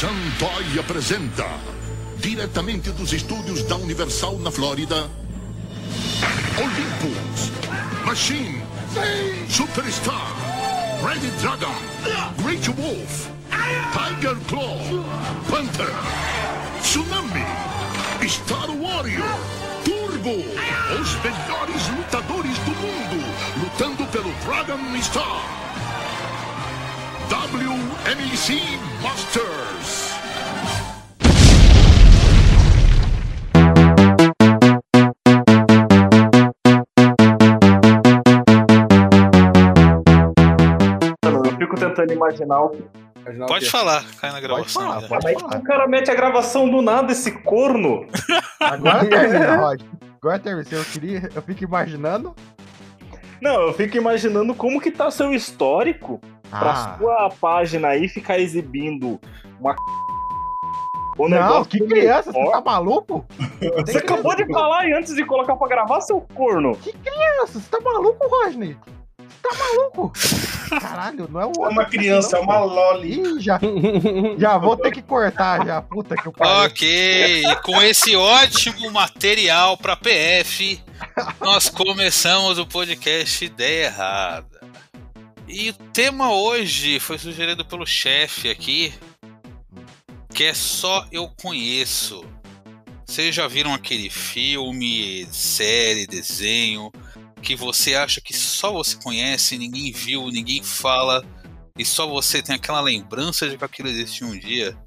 Santoy apresenta, diretamente dos estúdios da Universal na Flórida, Olympus, Machine, Superstar, Red Dragon, Great Wolf, Tiger Claw, Panther, Tsunami, Star Warrior, Turbo, os melhores lutadores do mundo, lutando pelo Dragon Star. WMEC Masters. Eu fico tentando imaginar o Pode falar, cai na Pode gravação. falar, né? pode Aí falar. o cara mete a gravação do nada, esse corno. Agora termina, Rod. Agora termina. Eu, queria, eu fico imaginando. Não, eu fico imaginando como que tá seu histórico pra Ah, sua página aí ficar exibindo uma o não, negócio que criança, você Ó, tá maluco? Você acabou de falar aí antes de colocar pra gravar, seu corno. Criança, você tá maluco? Você tá maluco? Caralho, não é o É uma criança, é uma loli. Ih, já, já vou ter que cortar já, puta que pariu. Ok, e com esse ótimo material para PF, nós começamos o podcast Ideia Errada. E o tema hoje foi sugerido pelo chefe aqui, que é Só Eu Conheço. Vocês já viram aquele filme, série, desenho, que você acha que só você conhece, ninguém viu, ninguém fala, e só você tem aquela lembrança de que aquilo existiu um dia?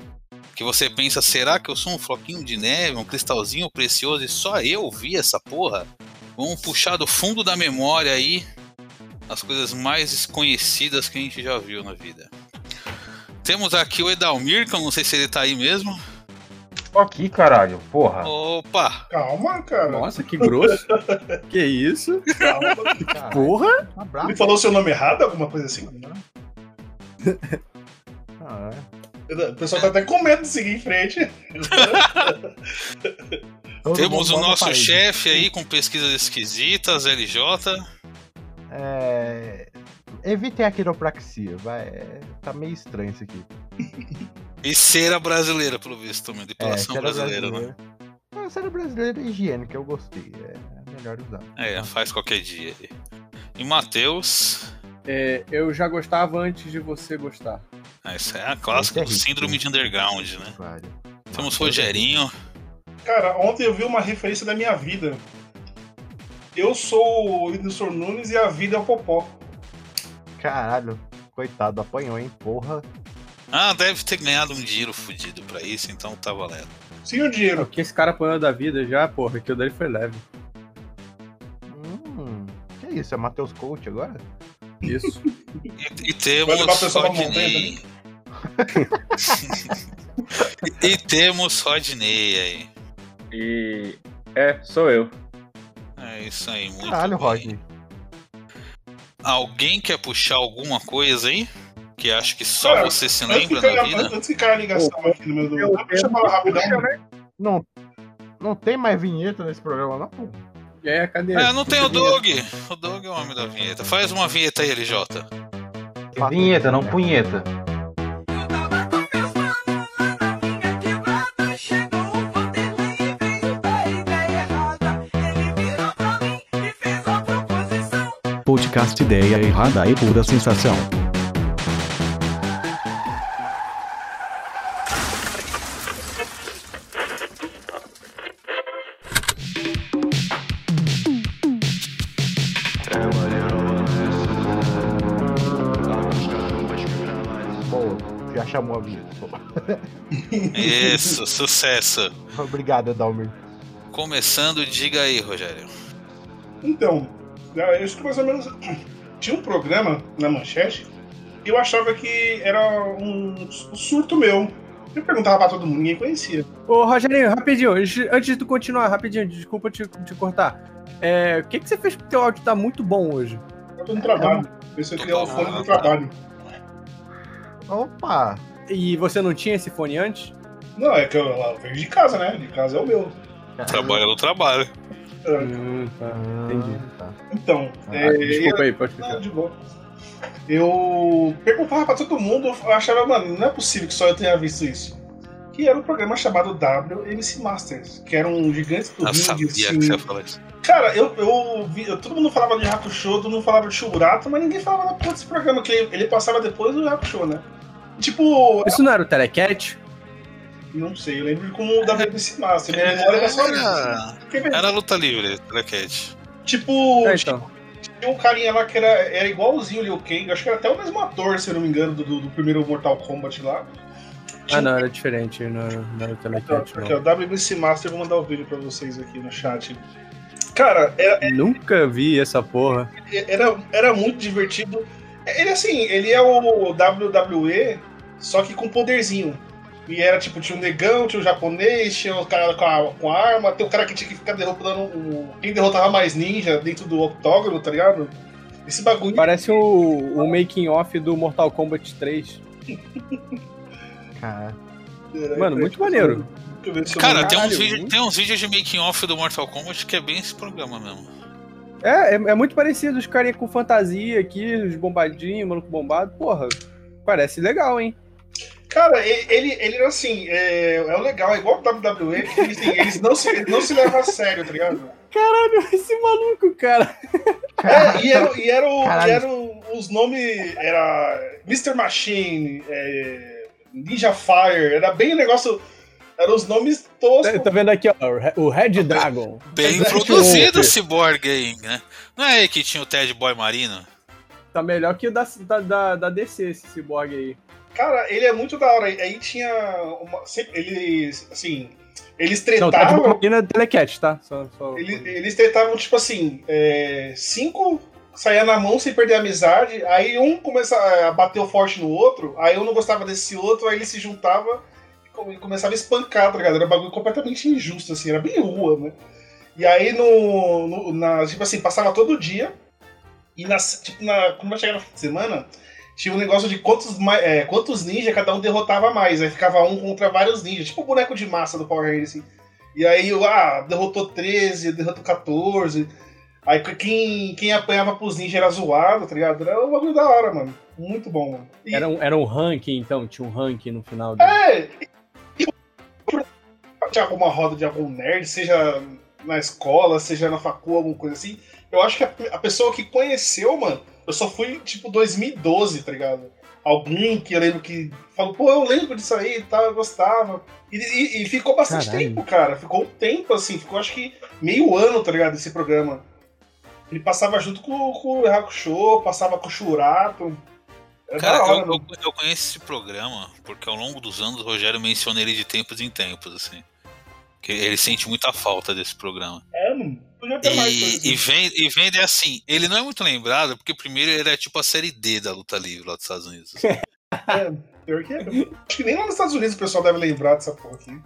que você pensa, será que eu sou um floquinho de neve, um cristalzinho precioso e só eu vi essa porra? Vamos puxar do fundo da memória aí as coisas mais desconhecidas que a gente já viu na vida. Temos aqui o Edalmir, que eu não sei se ele tá aí mesmo. Tô aqui, caralho, porra. Opa! Calma, cara. Nossa, que grosso. que isso? Calma. Caralho, Porra! tá bravo. Ele falou seu nome errado, alguma coisa assim? Ah, O pessoal tá até com medo de seguir em frente. Temos o nosso chefe aí com pesquisas esquisitas, LJ. É... Evitem a quiropraxia, vai. é, Tá meio estranho isso aqui. E cera brasileira, pelo visto, também. É, Depilação cera brasileira, né? brasileira. Ah, cera brasileira é higiênica, eu gostei. É melhor usar. É, faz qualquer dia aí. E Matheus. É, eu já gostava antes de você gostar. Ah, Isso é a clássica é do síndrome de underground, né? Claro. Temos Rogerinho. Cara, ontem eu vi uma referência da minha vida. Eu sou o Whindersson Nunes e a vida é o Popó. Caralho, coitado, apanhou, hein? Porra. Ah, deve ter ganhado um dinheiro fudido pra isso, então tá valendo. Sim, o O dinheiro. que esse cara apanhou da vida já, porra, que o dele foi leve. Hum, que isso? É Matheus Coach agora? Isso. E, e temos Rodney. e, e temos Rodney aí. E. É, sou eu. É isso aí, muito Caralho, bem. Rodney. Alguém quer puxar alguma coisa aí? Que acha que só Cara, você se lembra caia, vida? antes que caia a ligação aqui no meu do. Deixa eu falar rapidão. Não, não tem mais vinheta nesse programa, não? pô? Aí, cadê? É, não tem o Doug. O Doug é o homem da vinheta. Faz uma vinheta aí, LJ. Vinheta, não punheta. Podcast Ideia Errada e Pura Sensação. Já chamou a vinheta. pô. Isso, sucesso. Obrigado, Edalmir. Começando, diga aí, Rogério. Então, eu acho que mais ou menos. Tinha um programa na manchete e eu achava que era um surto meu. Eu perguntava pra todo mundo, ninguém conhecia. Ô, Rogerinho, rapidinho, antes de tu continuar, rapidinho, desculpa te, te cortar. É, o que, que você fez pro teu áudio tá muito bom hoje? Eu tô no trabalho. Esse aqui é o fone do trabalho. Opa! E você não tinha esse fone antes? Não, é que eu, eu venho de casa, né? De casa é o meu. Trabalha no trabalho. Hum, tá. Ah, Entendi. tá. Então, Ah, é, desculpa aí, pode Não, ficar. de boa. Eu perguntava pra todo mundo, eu achava, mano, não é possível que só eu tenha visto isso. que era um programa chamado WMC Masters, que era um gigante do Eu sabia assim. que você ia falar isso. Cara, eu, eu, todo mundo falava de Hakusho, todo mundo falava de Shurato, mas ninguém falava da porra desse programa, que ele, ele passava depois do Hakusho, né? Tipo, Isso não era o Telecat? Não sei, eu lembro como o WMC Masters, minha memória era só isso. Era, era luta livre, Telecat. Tipo, É, então. tinha um carinha lá que era, era igualzinho o Liu Kang, acho que era até o mesmo ator, se eu não me engano, do, do- primeiro Mortal Kombat lá. Ah, não, era diferente. Não, era- não era o Telecat, Aqui, ó. WMC Master, vou mandar o vídeo pra vocês aqui no chat. Cara, era, Nunca vi essa porra. era, era muito divertido. Ele assim, ele é o WWE, só que com poderzinho. E era tipo, tinha um negão, tinha um japonês, tinha o cara com a, com a arma, tem o cara que tinha que ficar derrotando o. Quem derrotava mais ninja dentro do octógono, tá ligado? Esse bagulho. Parece o, o making off do Mortal Kombat 3. Cara, Mano, muito maneiro. Cara, tem uns, muito- tem uns vídeos de making off do Mortal Kombat que é bem esse programa mesmo. É, é, é muito parecido. Os carinha com fantasia aqui, os bombadinhos, maluco bombado. Porra, parece legal, hein? Cara, ele, ele era assim, é, é o legal, é igual o WWE, porque assim, eles não se, não se levam a sério, tá ligado? Caralho, esse maluco, cara. É, e era, e era, o- e era o- os nomes. Era Mr. Machine, é, Ninja Fire, era bem o negócio. Eram os nomes toscos. Tá, tá vendo aqui, ó, o Red Dragon. Bem Exato. produzido o Cyborg aí, né? Não é aí que tinha o Ted Boy Marino? Tá melhor que o da, da, da, da DC, esse cyborg aí. Cara, ele é muito da hora. Aí tinha. Uma, eles. Assim. Eles Não, tá de tretavam. Telecat, tá? Só, só... Eles, eles tretavam, tipo assim, é, cinco saía na mão sem perder a amizade, aí um começa a bater forte no outro, aí um não gostava desse outro, aí ele se juntava e come- começava a espancar, tá ligado? Era um bagulho completamente injusto, assim, era bem rua, né? E aí no. no- na, tipo assim, passava todo dia, e na, tipo, na, quando vai chegar de semana, tinha um negócio de quantos, é, quantos ninjas cada um derrotava mais. Aí ficava um contra vários ninjas, tipo o boneco de massa do Power Rangers, assim. E aí, ah, derrotou 13, derrotou 14. Aí quem, quem apanhava pros ninjas era zoado, tá ligado? Era um bagulho da hora, mano. Muito bom, mano. E- Era um, era um ranking, então, tinha um ranking no final do. É! E tinha alguma roda de algum nerd, seja na escola, seja na facul, alguma coisa assim. Eu acho que a, a pessoa que conheceu, mano, eu só fui tipo 2012, tá ligado? Alguém que eu lembro que falou, pô, eu lembro disso aí e tal, eu gostava. E, e- e ficou bastante Caralho. tempo, cara. Ficou um tempo, assim, ficou acho que meio ano, tá ligado? Esse programa. Ele passava junto com, com o Hakusho, passava com o Shurato. Era Cara, hora, eu, eu, eu conheço esse programa porque ao longo dos anos o Rogério menciona ele de tempos em tempos, assim. Que ele sente muita falta desse programa. É, mano. Podia ter mais coisa E, assim. e, vem, e vende assim, ele não é muito lembrado, porque primeiro ele era tipo a série D da luta livre lá dos Estados Unidos. assim. É, pior que é. Acho que nem lá nos Estados Unidos o pessoal deve lembrar dessa porra aqui.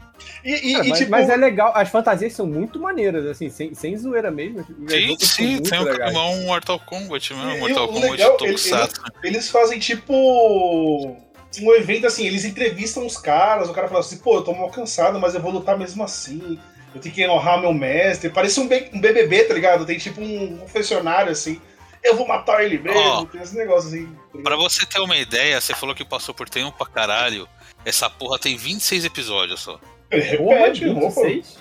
E, e- Cara, e, mas, tipo. mas é legal, as fantasias são muito maneiras, assim, sem, sem zoeira mesmo. Sim, sim, tem um, um Mortal Kombat mesmo, E- e Mortal Kombat legal, Tokusatsu. eles fazem tipo. Um evento assim, eles entrevistam os caras, o cara fala assim, pô, eu tô mal cansado, mas eu vou lutar mesmo assim. Eu tenho que honrar meu mestre. Parece um, B- um BBB, tá ligado? Tem tipo um confessionário assim. Eu vou matar ele mesmo. Ó, tem esse negócio assim. tá? Pra você ter uma ideia, você falou que passou por tempo pra caralho. Essa porra tem 26 episódios só. Porra, repete. 26?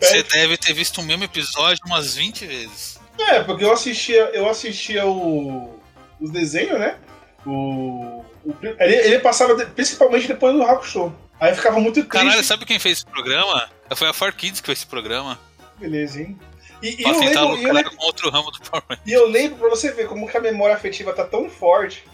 Você, deve ter visto o mesmo episódio umas 20 vezes. É, porque eu assistia, eu assistia o, os desenhos, né? O- ele, ele passava de- principalmente depois do Hakusho. Aí ficava muito triste. Caralho, sabe quem fez esse programa? Foi a Far Kids que fez esse programa. Beleza, hein? E, e eu lembro, e eu lembro, com outro ramo do Power e eu lembro pra você ver como que a memória afetiva tá tão forte.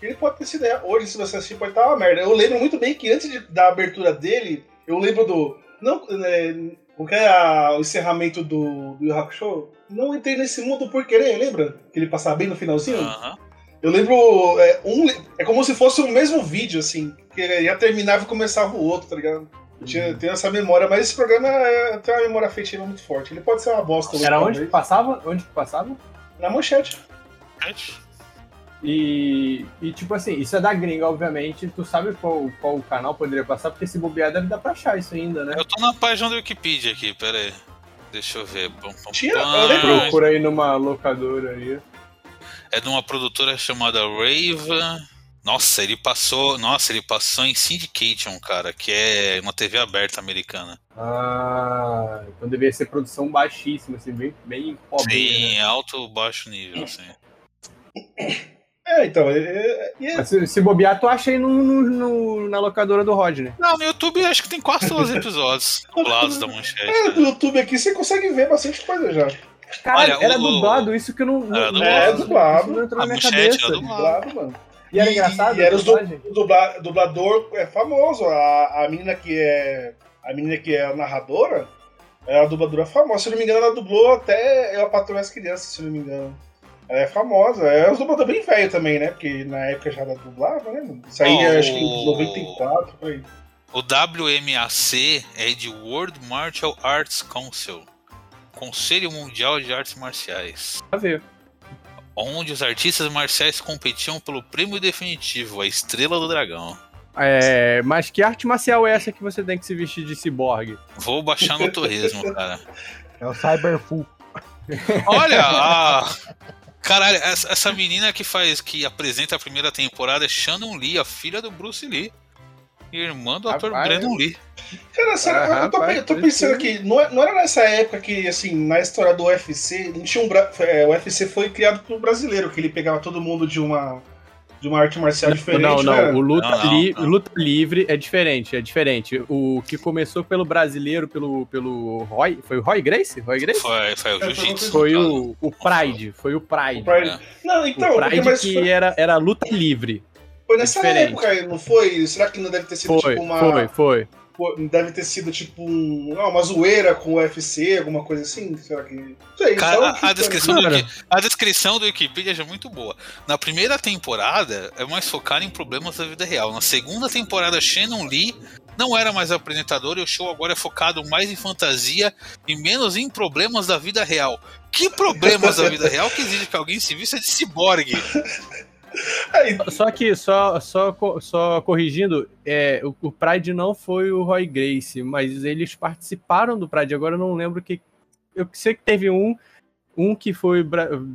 que Ele pode ter sido. Hoje, se você assistir, pode estar uma merda. Eu lembro muito bem que antes de- da abertura dele, eu lembro do. Não, é, o que é a- o encerramento do, do Hakusho? Não entrei nesse mundo por querer, lembra? Que ele passava bem no finalzinho? Aham. Eu lembro. É, um, é como se fosse o mesmo vídeo, assim. Que ele já terminava e começava o outro, tá ligado? Eu tinha, tenho essa memória, mas esse programa é, tem uma memória afetiva muito forte. Ele pode ser uma bosta. Era onde que passava? Onde que passava? Na manchete. E, e tipo assim, isso é da gringa, obviamente. Tu sabe qual, qual canal poderia passar, porque se bobear deve dar pra achar isso ainda, né? Eu tô na página do Wikipedia aqui, pera aí. Deixa eu ver. Pum, pum, Tinha- pum. eu lembro- Procura aí numa locadora aí. É de uma produtora chamada Rave. Nossa, ele passou. Nossa, ele passou em Syndication, cara, que é uma TV aberta americana. Ah, então deveria ser produção baixíssima, assim, bem, bem pobre. Sim, alto, baixo nível, assim. É, então, é, é- é- se, se bobear, tu acha aí no, no- no- na locadora do Rodney. Não, no YouTube acho que tem quase todos os episódios dublados da manchete. é, né? no YouTube aqui você consegue ver bastante coisa já. Caralho, Olha, era o- dublado, isso que eu não. Era não- dublado. É, dublado. Isso não entrou A na minha cabeça. era dublado. Dublado, mano. E era E- engraçado? e era? O dubla- dublador é famoso. A, a menina que é. A menina que é a narradora é a dubladora famosa. Se não me engano, ela dublou até Eu a Patroa e as Crianças, se não me engano. Ela é famosa. É um dublador bem velho também, né? Porque na época já ela dublava, né? Isso aí Oh. acho que em 94, por aí. O WMAC é de World Martial Arts Council Conselho Mundial de Artes Marciais. Pra ver. Onde os artistas marciais competiam pelo prêmio definitivo, a Estrela do Dragão. É, mas que arte marcial é essa que você tem que se vestir de ciborgue? Vou baixar no torresmo, cara. É o Cyberfu. Olha, a... caralho, essa, essa menina que faz, que apresenta a primeira temporada é Shannon Lee, a filha do Bruce Lee. Irmã do ator Rapaz. Brandon Lee. Cara, sério, Ah, eu tô, rapaz, eu tô pensando que- aqui, não, é- não era nessa época que, assim, na história do UFC, não tinha um é, o UFC foi criado por um brasileiro, que ele pegava todo mundo de uma, de uma arte marcial diferente, não, não, né? o luta, Não, não, li- não. luta livre é diferente, é diferente. O que começou pelo brasileiro, pelo, pelo Roy, foi o Roy Grace? Roy Grace? Foi, foi o É, foi Jiu-Jitsu. Foi o, o Pride, foi o Pride. O Pride. É. Não, então, o Pride que foi, era, era luta livre. Foi nessa diferente. época, não foi? Será que não deve ter sido Foi, tipo uma. foi, foi. Deve ter sido tipo um, ah, uma zoeira com o UFC, alguma coisa assim? Será que. Não sei, Cara, só a, a descrição do, a descrição do Wikipedia já é muito boa. Na primeira temporada, é mais focado em problemas da vida real. Na segunda temporada, Shannon Lee não era mais apresentador e o show agora é focado mais em fantasia e menos em problemas da vida real. Que problemas da vida real que exige que alguém se vista de ciborgue? Aí, Só que, só, só, só corrigindo, é, o, o Pride não foi o Roy Grace, mas eles participaram do Pride. Agora eu não lembro que. Eu sei que teve um, um que foi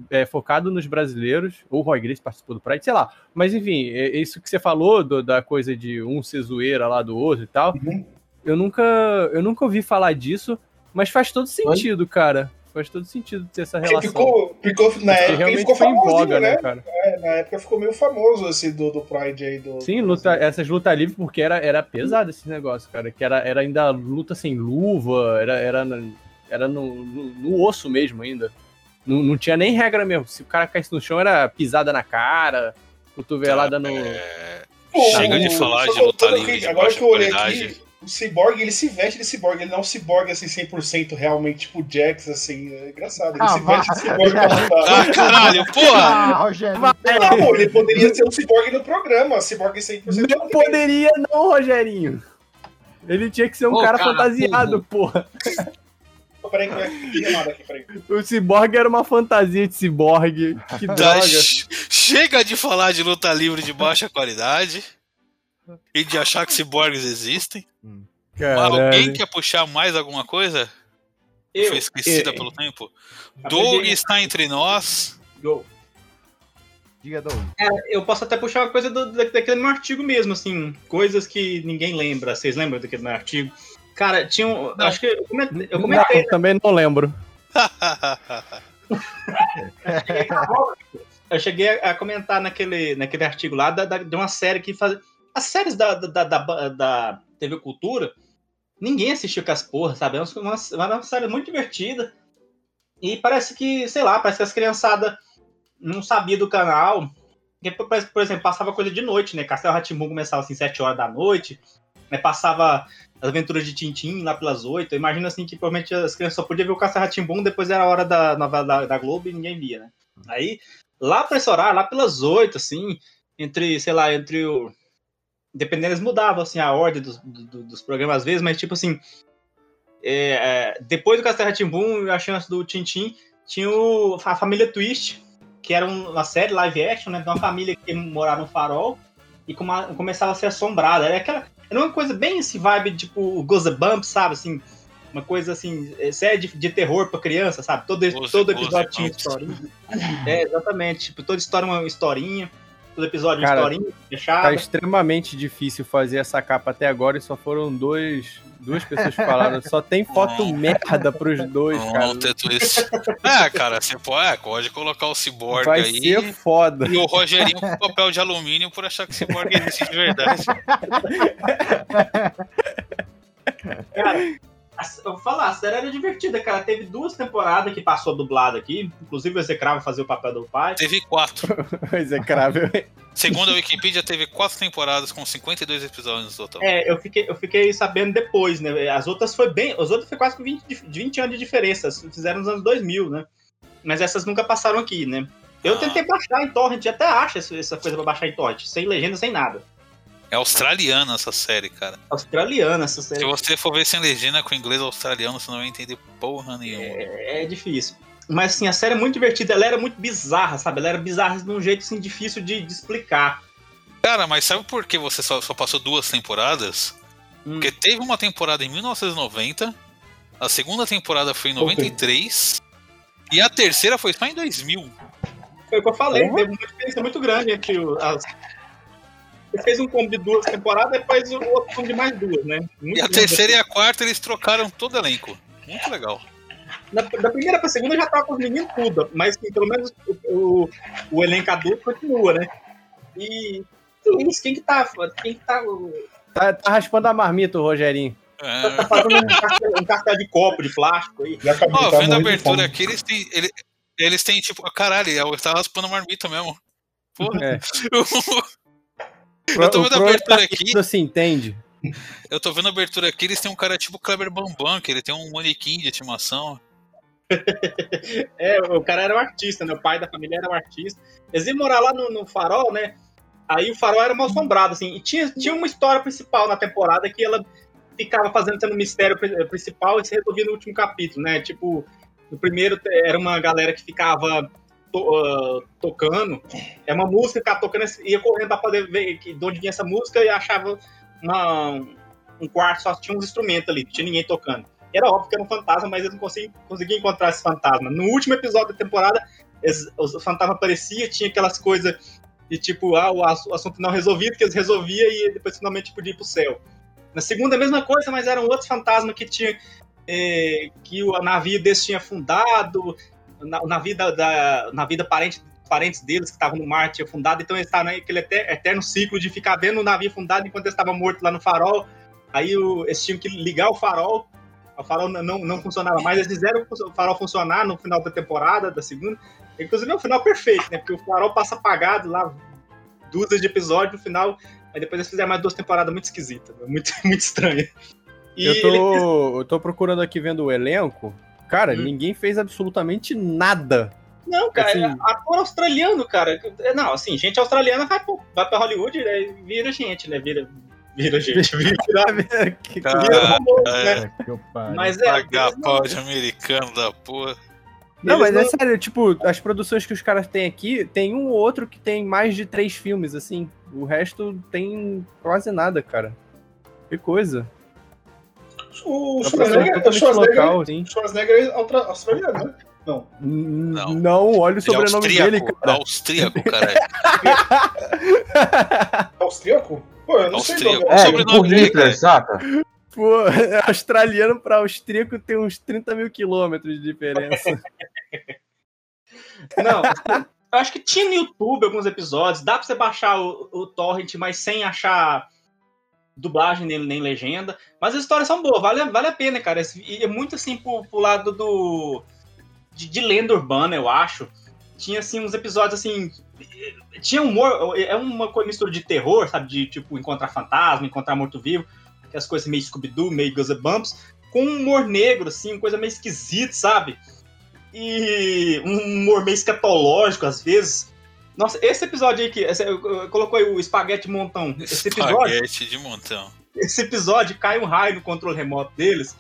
é, focado nos brasileiros, ou o Roy Grace participou do Pride, sei lá. Mas enfim, é, isso que você falou do- da coisa de um ser zoeira lá do outro e tal, Uhum. eu, nunca, eu nunca ouvi falar disso, mas faz todo sentido, cara. Faz todo sentido ter essa relação. ficou, ficou, na Porque época ele realmente ficou foi em famosinho, voga, né? né, cara? É, na época ficou meio famoso esse do, do Pride aí. Do, Sim, do luta, essas lutas livres, porque era, era pesado esse negócio, cara. Que era, era ainda luta sem luva, era, era, era no, no, no osso mesmo ainda. Não, não tinha nem regra mesmo. Se o cara caísse no chão, era pisada na cara, cotovelada no. É, Pô, Chega de falar de luta livre aqui, de Agora que eu olhei qualidade. aqui, o Cyborg, ele se veste de Cyborg, ele não é um Cyborg assim 100% realmente, tipo Jax, assim, é engraçado. Ele Ah, se veste de. Cyborg pra lutar. Ah, caralho, porra! Ah, Rogério. Não, ele poderia ser um Cyborg no programa, Cyborg 100% Não poderia, não, Rogerinho. Ele tinha que ser um cara, cara, fantasiado, porra. Peraí, aqui, peraí. O ciborgue era uma fantasia de ciborgue. Que Tá, droga. ch- Chega de falar de luta livre de baixa qualidade e de achar que ciborgues existem. Alguém Caralho. quer puxar mais alguma coisa? Eu, Foi esquecida eu- pelo tempo? Doug está entre nós. eu, Diga, Doug. eu posso até puxar uma coisa do, da- daquele meu artigo mesmo, assim, coisas que ninguém lembra. Vocês lembram daquele meu artigo? Cara, tinha um. Acho que eu comentei, eu comentei Não, também não lembro. eu cheguei a a comentar naquele, naquele artigo lá da, da- de uma série que faz. As séries da, da, da- da TV Cultura, ninguém assistiu com as porras, sabe? É uma, uma, série muito divertida. E parece que, sei lá, parece que as criançadas não sabiam do canal. Porque, por, exemplo, passava coisa de noite, né? Castelo Ratimbu começava assim, 7 horas da noite. Né? Passava as aventuras de Tintim lá pelas 8. Eu imagino assim que provavelmente as crianças só podiam ver o Castelo Ratimbum, depois era a hora da novela da, da Globo e ninguém via, né? Aí, lá pra esse horário, lá pelas 8, assim, entre, sei lá, entre o. Dependendo, eles mudavam assim, a ordem dos, do- dos programas às vezes, mas tipo assim. é, é, depois do Castelo Ratimbum e a chance do Tintim, tinha o- a família Twist, que era um- uma série live action, né? De uma família que morava no farol e come- começava a ser assombrada. Era aquela. Era uma coisa bem esse vibe, tipo, Goosebumps, sabe? Assim, uma coisa assim, é, série de, de terror pra criança, sabe? Todo, todo episódio tinha historinha. É, exatamente. Tipo, toda história uma historinha. Os episódios Cara, historinha, Tá fechada. extremamente difícil fazer essa capa até agora e só foram dois, duas pessoas que falaram. Só tem foto merda pros dois, Não, cara. não twist. É, cara, você pode, é, pode colocar o Cyborg Vai aí. ser foda. E o Rogerinho com papel de alumínio por achar que o Cyborg existe de verdade. Cara, eu vou falar, a série era divertida, cara. Teve duas temporadas que passou dublado aqui. Inclusive o Execravo fazia o papel do pai. Teve quatro. Execrável. Segundo a Wikipedia, teve quatro temporadas com 52 episódios no total. É, eu fiquei, eu fiquei sabendo depois, né? As outras foi bem. As outras foi quase com 20, de- 20 anos de diferença. Fizeram nos anos 2000, né? Mas essas nunca passaram aqui, né? Eu Ah. tentei baixar em torrent, até acho essa essa coisa pra baixar em torrent, sem legenda, sem nada. É australiana essa série, cara. Australiana essa série. Se você for ver sem legenda com inglês australiano, você não vai entender porra nenhuma. É, é difícil. Mas assim, a série é muito divertida, ela era muito bizarra, sabe? Ela era bizarra de um jeito assim, difícil de, de explicar. Cara, mas sabe por que você só, só passou duas temporadas? Hum. Porque teve uma temporada em 1990, a segunda temporada foi em Ok. 93 e a terceira foi só em 2000. Foi o que eu falei, Porra. teve uma diferença muito grande entre as. Você fez um combo de duas temporadas, depois o outro combo de mais duas, né? Muito E a terceira e a quarta eles trocaram todo o elenco. Muito legal. Da, da primeira pra segunda já tava com os meninos tudo, mas assim, pelo menos o, o, o elenco adulto continua, né? E. isso? Quem que tá. Quem que tá. Tá, tá raspando a marmita, o Rogerinho. É. tá fazendo um cartel, um cartel de copo de plástico aí? Acabou Ó, tá vendo a abertura fome. aqui, eles têm. Eles, eles têm tipo. Caralho, eu tava raspando a marmita mesmo. Porra. É. Eu tô vendo a abertura proletariado aqui. se entende. Eu tô vendo a abertura aqui, eles têm um cara tipo Kleber Bambam, que ele tem um manequim de estimação. É, o cara era um artista, né? O pai da família era um artista. Eles iam morar lá no, no farol, né? Aí o farol era mal assombrado, assim. E tinha, tinha uma história principal na temporada que ela ficava fazendo sendo um mistério pri- principal e se resolvia no último capítulo, né? Tipo, no primeiro era uma galera que ficava to- ah, tocando. É uma música, ficava tocando, ia correndo pra poder ver que, de onde vinha essa música e achava uma, um quarto, só tinha uns instrumentos ali, não tinha ninguém tocando. Era óbvio que era um fantasma, mas eles não conseguiam, conseguiam encontrar esse fantasma. No último episódio da temporada, o fantasma aparecia, tinha aquelas coisas de tipo, ah, o ass- o assunto não resolvido, que eles resolviam e depois finalmente podia ir pro céu. Na segunda, a mesma coisa, mas eram outros fantasmas que tinha. eh, que o navio deles tinha afundado, na- o navio da, da, o navio da parente, parentes deles que estavam no mar tinha afundado, então eles estavam naquele eter- eterno ciclo de ficar vendo o navio afundado enquanto eles estavam mortos lá no farol. Aí o, eles tinham que ligar o farol o farol não, não, funcionava mais. Eles fizeram o farol funcionar no final da temporada, da segunda. Inclusive é um final perfeito, né? Porque o farol passa apagado lá, dúzias de episódios no final. Aí depois eles fizeram mais duas temporadas muito esquisitas, né? muito, muito estranhas. E Eu ele- tô, eu tô procurando aqui vendo o elenco. Cara, Hum. ninguém fez absolutamente nada. Não, cara, assim- é ator australiano, cara. Não, assim, gente australiana vai, vai pra Hollywood né? vira gente, né? Vira, vira gente, vira, Que vira famoso, é. né? Que eu paro. Mas é. De americano da porra. Não, mas é sério, tipo, as produções que os caras têm aqui, tem um ou outro que tem mais de três filmes, assim. O resto tem quase nada, cara. Que coisa. O É Schwarzenegger, Schwarzenegger, local, assim. Schwarzenegger é australiano, né? Não. Não. Não, olha o Ele é sobrenome dele, austríaco, cara. austríaco, caralho. Austríaco? Pô, eu não sei Austríaco. qual É, sobrenome tipo dele, cara. saca? Pô, australiano pra austríaco tem uns 30 mil quilômetros de diferença. Não, eu acho que tinha no YouTube alguns episódios. Dá pra você baixar o, o torrent, mas sem achar dublagem nem, nem legenda. Mas as histórias são boas, vale, vale a pena, cara. E é muito assim pro, pro lado do. De, de lenda urbana, eu acho. Tinha assim uns episódios assim. Tinha humor, é uma mistura de terror, sabe? De tipo encontrar fantasma, encontrar morto-vivo, aquelas coisas meio Scooby-Doo, meio Goosebumps, com um humor negro, assim, coisa meio esquisita, sabe? e um humor meio escatológico às vezes. Nossa, esse episódio aí que esse- colocou aí o espaguete montão. Esse episódio, Espaguete de montão. esse episódio cai um raio no controle remoto deles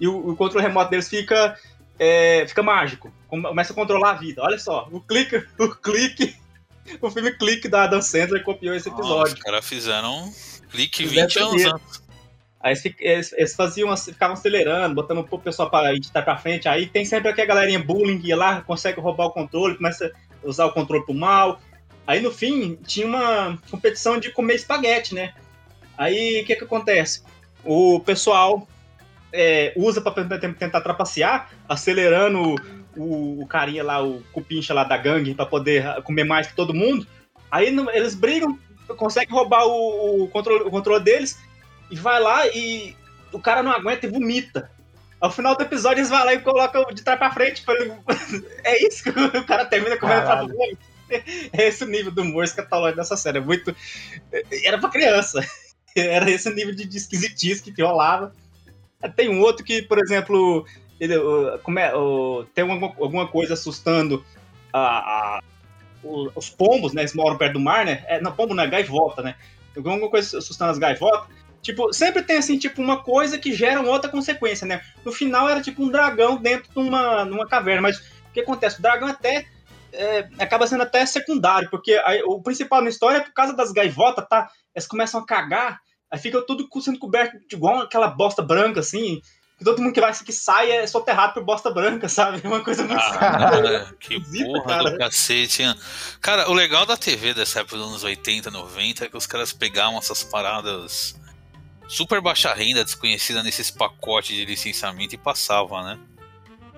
e o, o controle remoto deles fica é, fica mágico. Começa a controlar a vida. Olha só, o clique, o clique, o filme Clique da Adam Sandler copiou esse Nossa, episódio. os caras fizeram um clique Fizeram 20 anos antes. Aí eles, eles- faziam, ficavam acelerando, botando o pessoal pra editar pra frente. Aí tem sempre aquela galerinha bullying que ia lá, consegue roubar o controle, começa usar o controle pro mal. Aí no fim tinha uma competição de comer espaguete, né? Aí o que que acontece? O pessoal é, usa pra tentar trapacear, acelerando o, o carinha lá, o cupincha lá da gangue, pra poder comer mais que todo mundo. Aí eles brigam, conseguem roubar o, o controle, o controle deles, e vai lá e o cara não aguenta e vomita. Ao final do episódio, eles vão lá e colocam de trás pra frente. Pra ele... É isso que o cara termina comendo pra. É esse o nível do humor escatológico dessa série. É muito. Era pra criança. Era esse nível de, esquisitice que rolava. Tem um outro que, por exemplo, ele, como é, tem alguma, alguma coisa assustando a, a- os pombos, né? Eles moram perto do mar, né? É, não, pombo não é gaivota, né? Tem alguma coisa assustando as gaivotas. Tipo, sempre tem assim, tipo, uma coisa que gera uma outra consequência, né? No final era tipo um dragão dentro de uma, numa caverna, mas o que acontece? O dragão até é, acaba sendo até secundário, porque aí, o principal na história é por causa das gaivotas, tá? Elas começam a cagar, aí fica tudo sendo coberto de igual aquela bosta branca, assim, que todo mundo que vai que sai é soterrado por bosta branca, sabe? É uma coisa muito Ah, que Esquisito, porra cara. do cacete. hein? Cara, o legal da TV dessa época dos anos 80, 90 é que os caras pegavam essas paradas super baixa renda, desconhecida nesses pacotes de licenciamento e passavam, né?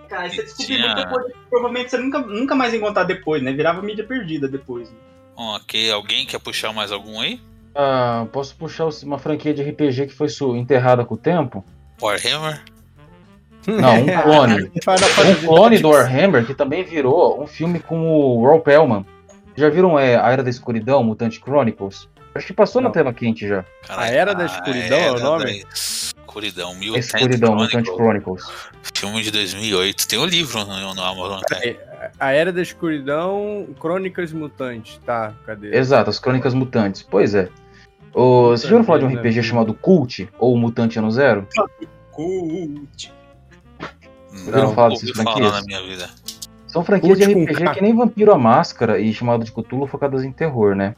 Cara, aí você descobriu Tinha- muita coisa que provavelmente você nunca, nunca mais encontrar depois, né? Virava mídia perdida depois. Né? Ok, alguém quer puxar mais algum aí? Ah, posso puxar uma franquia de RPG que foi su- enterrada com o tempo? Warhammer? Não, um clone. Um clone do. Warhammer que também virou um filme com o Ron Pellman. Já viram é, A Era da Escuridão, Mutante Chronicles? Acho que passou na Não. tela quente já. Cara, A Era da Escuridão é o Era nome? da Escuridão, A Mutant Escuridão, Mutante Chronicles. Chronicles. Filme de 2008. Tem o livro no, no Amazon. Prime. A Era da Escuridão, Crônicas Mutantes. Tá, cadê? Exato, as Crônicas Mutantes. Pois é. O, vocês já ouviram falar de um RPG né? chamado Cult? Ou Mutante Ano Zero? Cult. ouviram Não, falar ouvi dessas falar franquias? na minha vida. São franquias de Cult com RPG que nem Vampiro a Máscara e chamado de Cthulhu focadas em terror, né?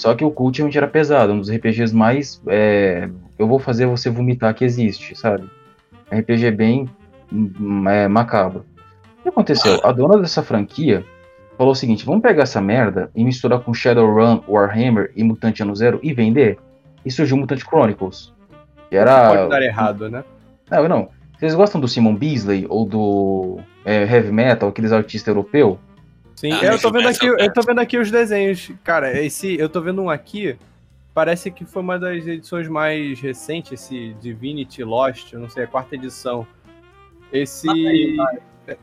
Só que o Cult realmente era pesado, um dos RPGs mais. é, eu vou fazer você vomitar que existe, sabe? RPG bem hum, é, macabro. O que aconteceu? A dona dessa franquia falou o seguinte: vamos pegar essa merda e misturar com Shadowrun, Warhammer e Mutante Ano Zero e vender? E surgiu o Mutante Chronicles. Que era. Pode dar errado, né? Não, não. Vocês gostam do Simon Beasley ou do é, Heavy Metal, aqueles artistas europeus? Sim, Ah, eu tô vendo mas aqui, eu tô vendo aqui os desenhos. Cara, esse, eu tô vendo um aqui. Parece que foi uma das edições mais recentes, esse Divinity Lost, eu não sei, a quarta edição. Esse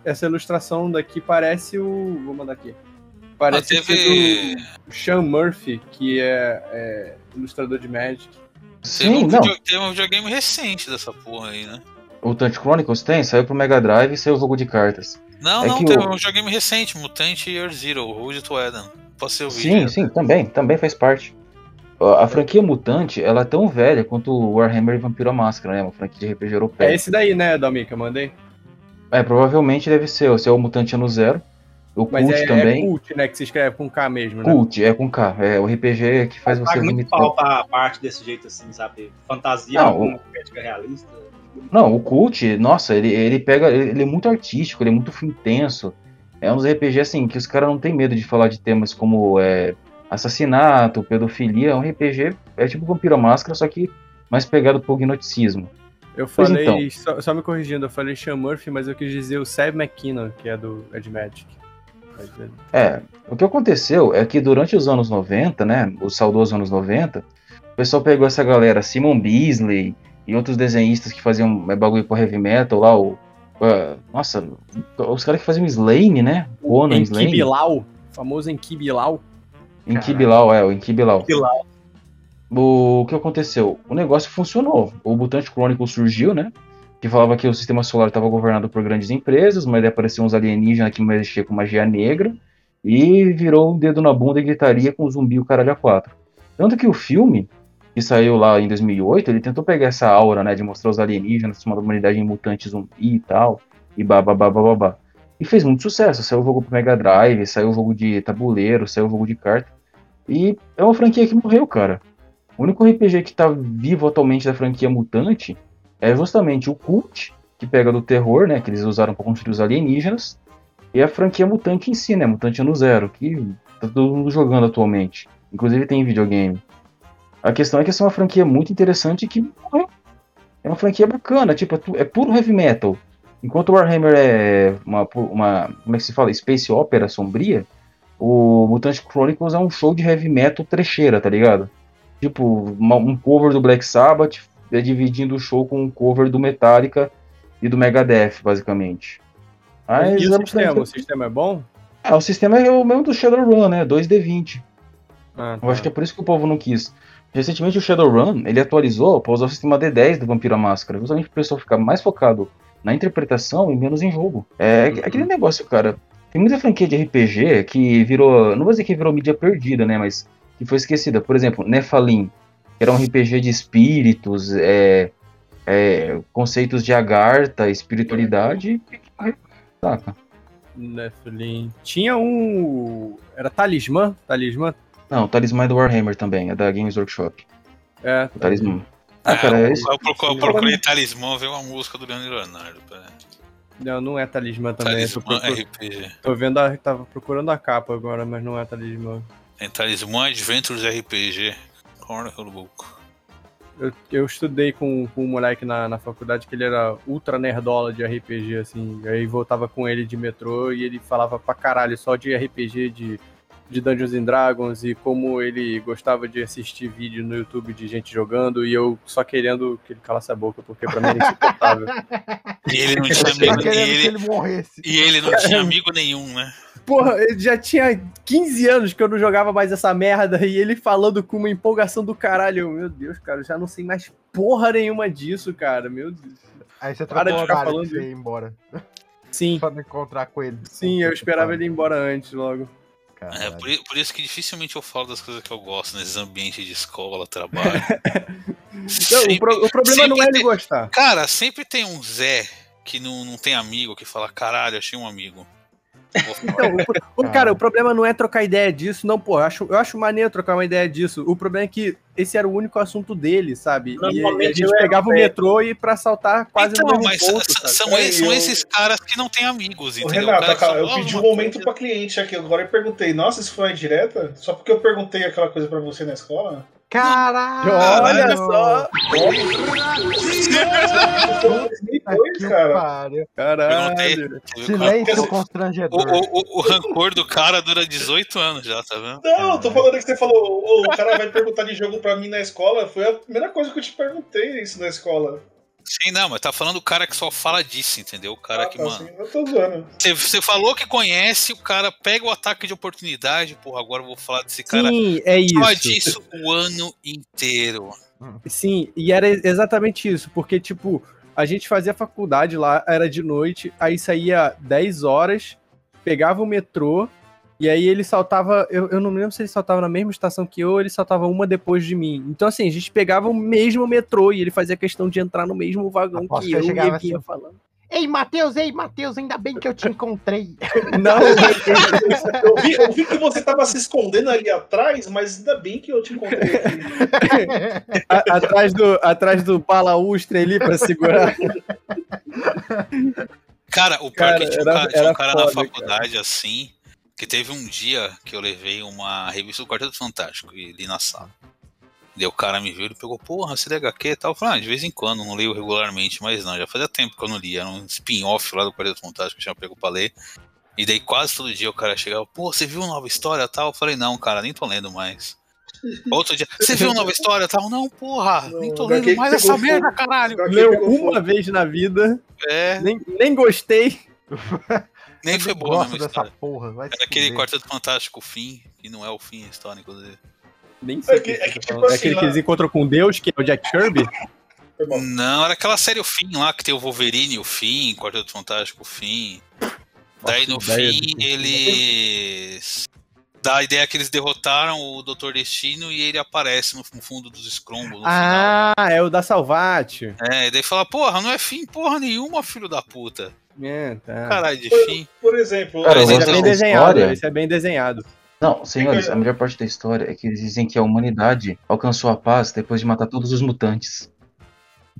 essa ilustração daqui parece o, vou mandar aqui. Parece Ah, ser teve- do Sean Murphy, que é, é ilustrador de Magic. Sim, um, não. teve um videogame recente dessa porra aí, né? O Mutante Chronicles tem, saiu pro Mega Drive e saiu o jogo de cartas. Não, É não, que teve o- um videogame recente, Mutante Year Zero, Road to Eden. Posso ser o Sim, vídeo? sim, também, também faz parte. A franquia Mutante, ela é tão velha quanto o Warhammer e Vampiro à Máscara, né? Uma franquia de RPG É europeia. esse daí, né, Dalmi, que eu mandei? É, provavelmente deve ser, se é o Mutante Ano Zero. O Mas Cult é, também. é cult, né, que se escreve com K mesmo, né? Cult, é com K. É o RPG que faz você Paga muito pau pra parte desse jeito assim, sabe? Fantasia, Não, crítica realista. Não, o Cult, nossa, ele, ele pega. Ele, é muito artístico, ele é muito intenso. É uns RPG assim, que os caras não tem medo de falar de temas como é, assassinato, pedofilia. É um RPG, é tipo Vampiro Máscara, só que mais pegado pro gnosticismo. Eu falei, então. só, só me corrigindo, eu falei Sean Murphy, mas eu quis dizer o Seb McKinnon, que é do Ed Magic. É, É, o que aconteceu é que durante os anos 90, né, os saudosos anos 90, o pessoal pegou essa galera, Simon Beasley e outros desenhistas que faziam é, bagulho com heavy metal lá, o, ah, nossa, os caras que faziam Slane, né, Conan Slane, Enkibilau, famoso Enkibilau. Inkibilau, é, o Inkibilau. Inkibilau. O que aconteceu? O negócio funcionou. O Mutant Chronicle surgiu, né? Que falava que o sistema solar estava governado por grandes empresas, mas daí apareciam uns alienígenas que mexiam com magia negra e virou um dedo na bunda e gritaria com o zumbi o caralho a quatro. Tanto que o filme, que saiu lá em 2008, ele tentou pegar essa aura, né, de mostrar os alienígenas, transformar a humanidade em mutante zumbi e tal, e babá, babá. E fez muito sucesso. Saiu o jogo pro Mega Drive, saiu o jogo de tabuleiro, saiu o jogo de carta. E é uma franquia que morreu, cara. O único RPG que tá vivo atualmente da franquia Mutante é justamente o Cult, que pega do terror, né? Que eles usaram pra construir os alienígenas. E a franquia Mutante em si, né? Mutante Ano Zero, que Tá todo mundo jogando atualmente. Inclusive tem videogame. A questão é que essa é uma franquia muito interessante que morreu. é uma franquia bacana, tipo, é, é puro heavy metal. Enquanto o Warhammer é uma, uma. Como é que se fala? Space Opera sombria, o Mutant Chronicles é um show de heavy metal trecheira, tá ligado? Tipo, uma- um cover do Black Sabbath é dividindo o show com um cover do Metallica e do Megadeth, basicamente. Mas e é o uma sistema? O sistema é bom? Ah, o sistema é o mesmo do Shadowrun, né? 2D20. Ah, Eu acho que é por isso que o povo não quis. Recentemente o Shadowrun, ele atualizou para usar o sistema D10 do Vampiro à Máscara, justamente para o pessoal ficar mais focado na interpretação e menos em jogo. É Uhum. aquele negócio, cara. Tem muita franquia de RPG que virou, não vou dizer que virou mídia perdida, né, mas que foi esquecida. Por exemplo, Nephalim, que era um RPG de espíritos, é, é, conceitos de agartha, espiritualidade, saca? Nephilim. Tinha um. Era Talismã? Talismã? Não, o Talismã é do Warhammer também, é da Games Workshop. É. O Talismã. Ah, cara, eu, é isso. eu procurei, eu procurei talismã, veio uma música do Leandro Leonardo. pera. Não, não é Talismã também. Talismã procur- RPG. tô vendo a. Tava procurando a capa agora, mas não é Talismã. Tem Talismã Adventures RPG. Chronicle Book. Eu, eu estudei com, com um moleque na, na faculdade que ele era ultra nerdola de RPG, assim. Aí voltava com ele de metrô e ele falava pra caralho só de RPG, de, de Dungeons and Dragons e como ele gostava de assistir vídeo no YouTube de gente jogando e eu só querendo que ele calasse a boca, porque pra mim era insuportável. E ele não tinha amigo, e querendo que ele, ele morresse. e ele não tinha amigo nenhum, né? Porra, ele já tinha 15 anos que eu não jogava mais essa merda e ele falando com uma empolgação do caralho. Eu, Meu Deus, cara, eu já não sei mais porra nenhuma disso, cara. Meu Deus. Aí você Para de ficar falando isso. ir embora. Sim, Pra encontrar com ele. sim, eu esperava ele ir embora antes logo. É, Caralho. por, por isso que dificilmente eu falo das coisas que eu gosto nesses ambientes de escola, trabalho. Não, o, pro- o problema não é sempre ele gostar. Cara, sempre tem um Zé que não, não tem amigo que fala, caralho, achei um amigo. Não, o o, cara, o problema não é trocar ideia disso, não, pô. Eu acho, eu acho maneiro trocar uma ideia disso. O problema é que esse era o único assunto dele, sabe? E, e a gente pegava o metrô e pra saltar quase então, no mesmo mas ponto, são, É, esses, são eu- esses caras que não têm amigos, entendeu? Renato, cara eu pedi um momento pra cliente aqui, agora eu perguntei, nossa, isso foi uma direta? Só porque eu perguntei aquela coisa pra você na escola? Caralho! Olha só! Caralho! Qual- Silêncio constrangedor. o, o, o rancor do cara dura 18 anos já, tá vendo? Não, eu tô falando que você falou, "Ô, o cara vai perguntar de jogo pra mim na escola. Foi a primeira coisa que eu te perguntei isso na escola. Sim, não, mas tá falando do cara que só fala disso, entendeu? O cara Ah, que, tá, mano. assim, eu tô zoando. Você, você falou que conhece, o cara pega o ataque de oportunidade, porra, agora eu vou falar desse cara Sim, é isso. disso o ano inteiro. Sim, e era exatamente isso, porque, tipo, a gente fazia faculdade lá, era de noite, aí saía 10 horas, pegava o metrô, e aí ele saltava, eu, eu não me lembro se ele saltava na mesma estação que eu, ou ele saltava uma depois de mim. Então, assim, a gente pegava o mesmo metrô, e ele fazia questão de entrar no mesmo vagão Aposto que que eu eu, e chegava ele vinha assim. falando. Ei, Matheus, ei, Matheus, ainda bem que eu te encontrei. Não, Eu vi, eu vi que você tava se escondendo ali atrás, mas ainda bem que eu te encontrei aqui. a- atrás do, atrás do balaústre ali pra segurar. Cara, o pior Cara, que tinha um era- cara, tinha um cara na foda, faculdade assim, que teve um dia que eu levei uma revista do Quarteto Fantástico e li na sala. Daí o cara me viu, ele pegou, porra, você lê HQ e tal. Eu falei, ah, de vez em quando, não leio regularmente, mas não, já fazia tempo que eu não lia. Era um spin-off lá do Quarteto Fantástico que eu tinha pego pra ler. E daí quase todo dia o cara chegava, pô, você viu nova história e tal? Eu falei, não, cara, nem tô lendo mais. Outro dia, você viu nova história e tal? Não, porra, nem tô Não, lendo mais essa merda, fogo. caralho. HQ Leu uma fogo. vez na vida, É, nem, nem gostei. nem foi boa Gosto mesmo dessa história. porra. Vai se Era aquele. Quarteto Fantástico fim, que não é o fim histórico dele. Nem sei É o que- que, é que, tipo. É assim, aquele lá- que eles encontram com Deus, que é o Jack Kirby? Não, era aquela série o fim lá, que tem o Wolverine, o fim, Quarteto Fantástico, o fim. Daí no fim eles. Dá a ideia que eles derrotaram o Doutor Destino e ele aparece no fundo dos no Ah, é o da Salvate. final. É, e daí fala, porra, não é fim porra nenhuma, filho da puta. É, tá. Caralho de fim. Por exemplo, Cara, Esse eu é bem desenhado, história. esse é bem desenhado. Não, senhores, a melhor parte da história é que eles dizem que a humanidade alcançou a paz depois de matar todos os mutantes.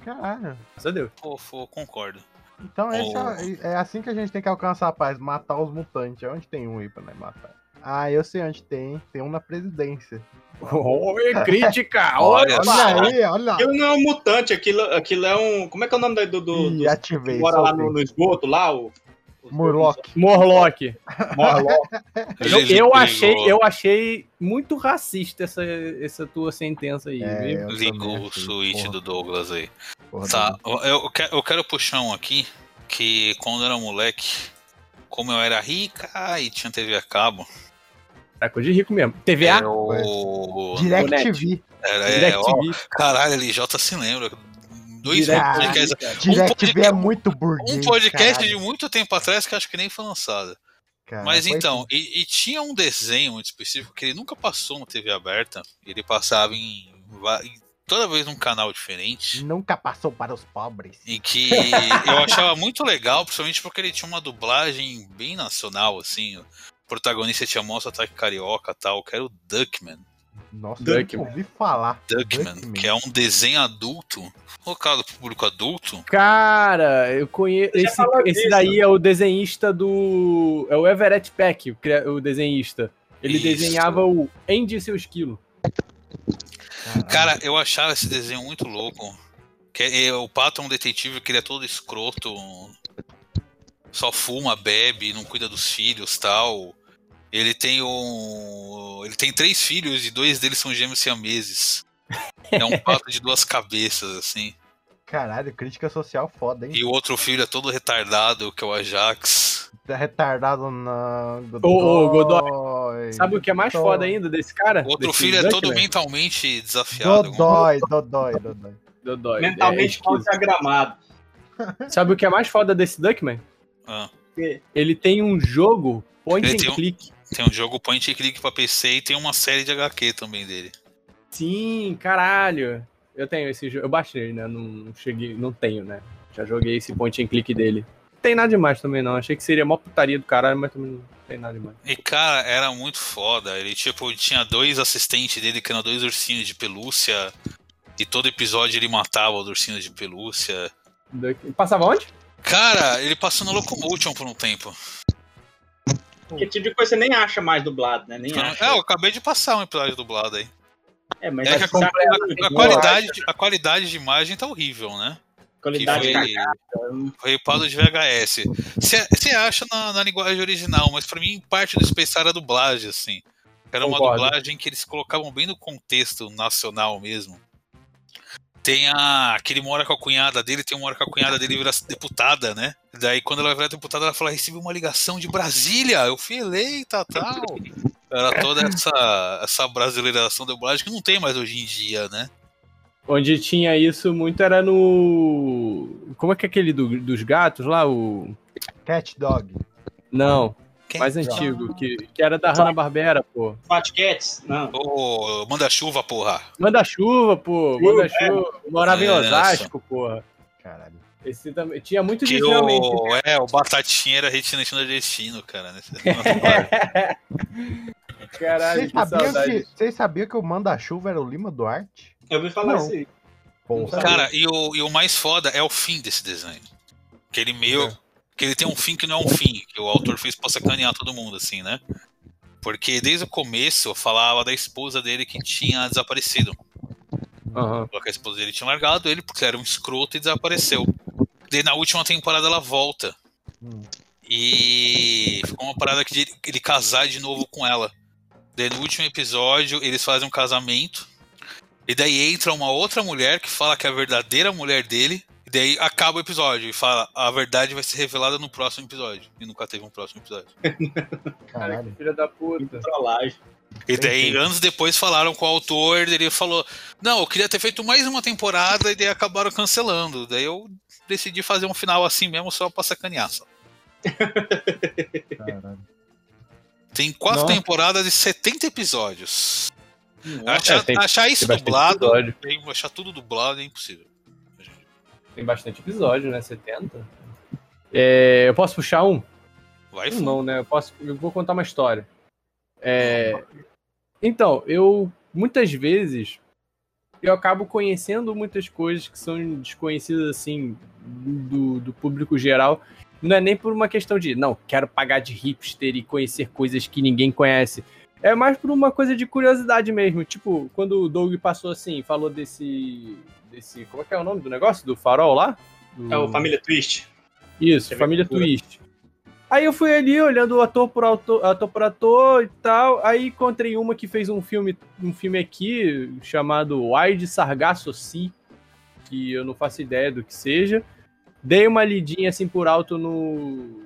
Caralho. A Deus. Pô, pô, concordo. Então esse Oh. é, é assim que a gente tem que alcançar a paz, matar os mutantes. Onde tem um aí pra nós matar? Ah, eu sei onde tem. Tem um na presidência. Oi, crítica! Olha Olha, aí, olha. Aquilo não é um mutante, aquilo, aquilo é um. Como é que é o nome da- do. do, do ativei. que mora lá no, no esgoto, lá? O, Murloc. Morlock. Morlock. Eu, eu achei, eu achei muito racista essa, essa tua sentença aí. É, Ligou o switch porra, do Douglas aí. porra, Tá, eu, eu quero, eu quero puxar um aqui que quando eu era moleque, como eu era rica e tinha TV a cabo, Era coisa de rico mesmo. TVA? eu. Direct Net. TV. Era, é, Direct ó, TV. caralho, LJ se lembra. Dois Direct podcasts. Direct podcast- TV é muito burguês. Um podcast caralho. de muito tempo atrás que acho que nem foi lançado. Cara, Mas foi então, e, e tinha um desenho muito específico que ele nunca passou na TV aberta. Ele passava em, em- toda vez num canal diferente. Nunca passou para os pobres. E que eu achava muito legal, principalmente porque ele tinha uma dublagem bem nacional, assim. Protagonista tinha Monstro Ataque Carioca e tal, que era o Duckman. Nossa, Duckman. eu ouvi falar. Duckman, Duckman. que é um desenho adulto, colocado pro público adulto. Cara, eu conheço. Esse, esse daí é o desenhista do. É o Everett Peck, o, desenhista. Ele Isso. desenhava o Andy e seu esquilo. Cara, eu achava esse desenho muito louco. Que é, o Pato é um detetive que ele é todo escroto. Só fuma, bebe, não cuida dos filhos tal. Ele tem um. Ele tem três filhos e dois deles são gêmeos siameses. É um pato de duas cabeças, assim. Caralho, crítica social foda, hein? E o outro filho é todo retardado, que é o Ajax. Tá retardado na. Ô, ô, Godoy. Sabe o que é mais Godoy. foda ainda desse cara? O outro Desse filho é todo mentalmente desafiado. Dodói, Dodói, Dodói. Dodói. Mentalmente É, é consagrado. Sabe o que é mais foda desse Duckman? Ah, Ele tem um jogo point Ele and um- click. Tem um jogo point and click pra PC e tem uma série de HQ também dele. Sim, caralho. Eu tenho esse jogo. Eu baixei, né? Não cheguei. Não tenho, né? Já joguei esse point and click dele. Não tem nada demais também, não. Achei que seria mó putaria do caralho, mas também não tem nada demais. E cara, era muito foda. Ele tipo tinha dois assistentes dele que eram dois ursinhos de pelúcia. E todo episódio ele matava os ursinhos de pelúcia. Passava onde? Cara, ele passou no Locomotion por um tempo. Que tipo de coisa você nem acha mais dublado, né? Nem acha. É, eu acabei de passar um episódio dublado aí. É, mas É que a, tá- a- a qualidade, de- a qualidade de imagem tá horrível, né? Que qualidade foi, foi upado de VHS. Você acha na, na linguagem original, mas pra mim parte do Space era a dublagem, assim. Era uma Concordo. dublagem que eles colocavam bem no contexto nacional mesmo. Tem a. que ele mora com a cunhada dele, tem uma hora que a cunhada dele vira deputada, né? Daí quando ela vai virar deputada, ela fala: recebi uma ligação de Brasília. Eu fui eleita tal. Era toda essa, essa brasileiração da dublagem que não tem mais hoje em dia, né? Onde tinha isso muito era no. Como é que é aquele do- dos gatos lá? O. Cat Dog. Não, Quem? mais antigo, que, que era da Hanna-Barbera, pô. Fat Cats? Não. Ô, manda chuva, porra. Manda chuva, pô. Manda chuva. Morava em É, Osasco, porra. Caralho. Esse também. Tinha muito Que disso realmente. o, é, o Batatinha era retinente nordestino, cara. Né? Caralho, Vocês que sabiam que, vocês sabiam que o manda-chuva era o Lima Duarte? Eu ouvi falar. Porra. Cara, e o, e o mais foda é o fim desse desenho. Que ele meio. Que ele tem um fim que não é um fim, que o autor fez pra sacanear todo mundo, assim, né? Porque desde o começo falava da esposa dele que tinha desaparecido. Falou que a esposa dele tinha largado ele porque era um escroto e desapareceu. Daí na última temporada ela volta. Hum. E ficou uma parada que ele, ele casar de novo com ela. Daí no último episódio eles fazem um casamento. E daí entra uma outra mulher que fala que é a verdadeira mulher dele. E daí acaba o episódio e fala: a verdade vai ser revelada no próximo episódio. E nunca teve um próximo episódio. Caralho. Filha da puta. Trollagem. E daí, Entendi. anos depois, falaram com o autor, ele falou: Não, eu queria ter feito mais uma temporada, e daí acabaram cancelando. Daí eu decidi fazer um final assim mesmo, só pra sacanear. Só. Caralho. Tem quatro Nossa. temporadas de 70 episódios. Achar, É, tem- achar isso dublado, achar tudo dublado é impossível. Tem bastante episódio, né? 70. É, eu posso puxar um? Vai fundo. não, né? Eu, posso, eu vou contar uma história. É, então, eu muitas vezes eu acabo conhecendo muitas coisas que são desconhecidas assim do, do público geral. Não é nem por uma questão de, não, quero pagar de hipster e conhecer coisas que ninguém conhece. É mais por uma coisa de curiosidade mesmo. Tipo, quando o Doug passou assim, falou desse. desse. Como é que é o nome do negócio? Do farol lá? Do- É o Família Twist. Isso, TV Família. Twist. Aí eu fui ali olhando ator por ator, ator por ator e tal. Aí encontrei uma que fez um filme, um filme aqui chamado Wide Sargasso Sea, que eu não faço ideia do que seja. Dei uma lidinha assim por alto no,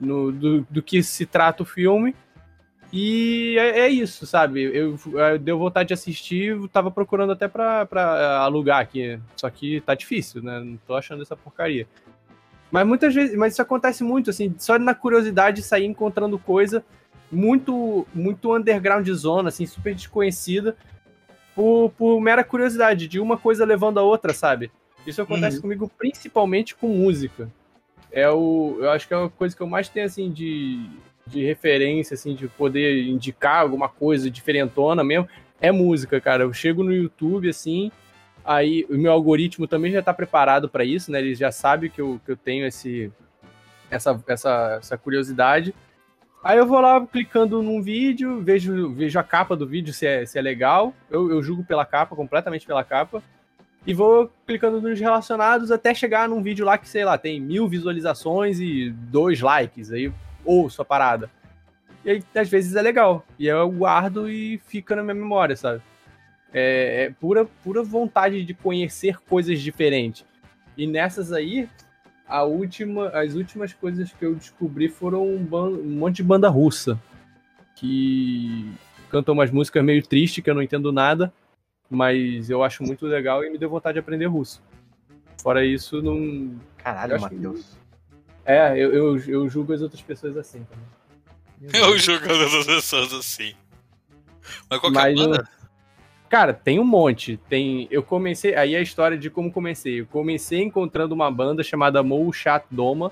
no do, do que se trata o filme. E é, é isso, sabe? Eu, eu deu vontade de assistir, tava procurando até pra, pra alugar aqui. Só que tá difícil, né? Não tô achando essa porcaria. Mas muitas vezes, mas isso acontece muito, assim, só na curiosidade de sair encontrando coisa muito, muito underground zona, assim, super desconhecida, por, por mera curiosidade, de uma coisa levando a outra, sabe? Isso acontece comigo principalmente com música. É o, eu acho que é a coisa que eu mais tenho, assim, de, de referência, assim, de poder indicar alguma coisa diferentona mesmo, é música, cara. Eu chego no YouTube, assim, aí o meu algoritmo também já tá preparado para isso, né? Ele já sabe que eu, que eu tenho esse, essa, essa, essa curiosidade. Aí eu vou lá clicando num vídeo, vejo, vejo a capa do vídeo se é, se é legal. Eu, eu julgo pela capa, completamente pela capa. E vou clicando nos relacionados até chegar num vídeo lá que, sei lá, tem mil visualizações e dois likes. Aí ouço a parada. E aí, às vezes, é legal. E aí eu guardo e fica na minha memória, sabe? É, é pura, pura vontade de conhecer coisas diferentes. E nessas aí, a última, as últimas coisas que eu descobri foram um, um monte de banda russa. Que cantam umas músicas meio tristes, que eu não entendo nada. Mas eu acho muito legal e me deu vontade de aprender russo. Fora isso, não. Caralho, Matheus. É, eu, eu, eu julgo as outras pessoas assim também. Eu julgando as pessoas assim. Mas qual que é a Mas eu- banda? Cara, tem um monte. Tem. Eu comecei. Aí é a história de como comecei. Eu comecei encontrando uma banda chamada Mou Chat Doma,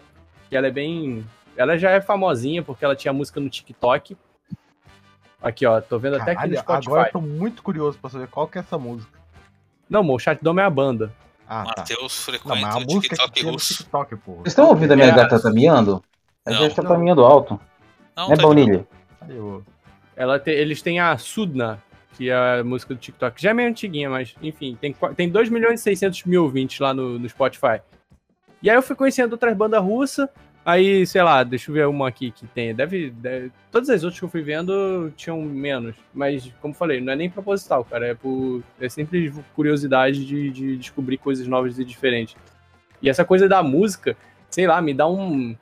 que ela é bem. Ela já é famosinha porque ela tinha música no TikTok. Aqui, ó, tô vendo até aqui no Caralho, Spotify. agora eu tô muito curioso pra saber qual que é essa música. Não, Mou Chat Doma é a banda. Ah, tá. Matheus Não, frequenta a o que TikTok russo. TikTok, porra. Vocês estão ouvindo a minha É. gata tá miando? A Não. gente tá miando alto. Não, Né, tá Baunilha? Ela te- eles têm a Sudna, que é a música do TikTok. Já é meio antiguinha, mas enfim, tem, tem 2 milhões e 600 mil ouvintes lá no, no Spotify. E aí eu fui conhecendo outras bandas russas. Aí, sei lá, deixa eu ver uma aqui que tem. Deve, deve- Todas as outras que eu fui vendo tinham menos. Mas, como falei, não é nem proposital, cara. É, por, é sempre curiosidade de, de descobrir coisas novas e diferentes. E essa coisa da música, sei lá, me dá um.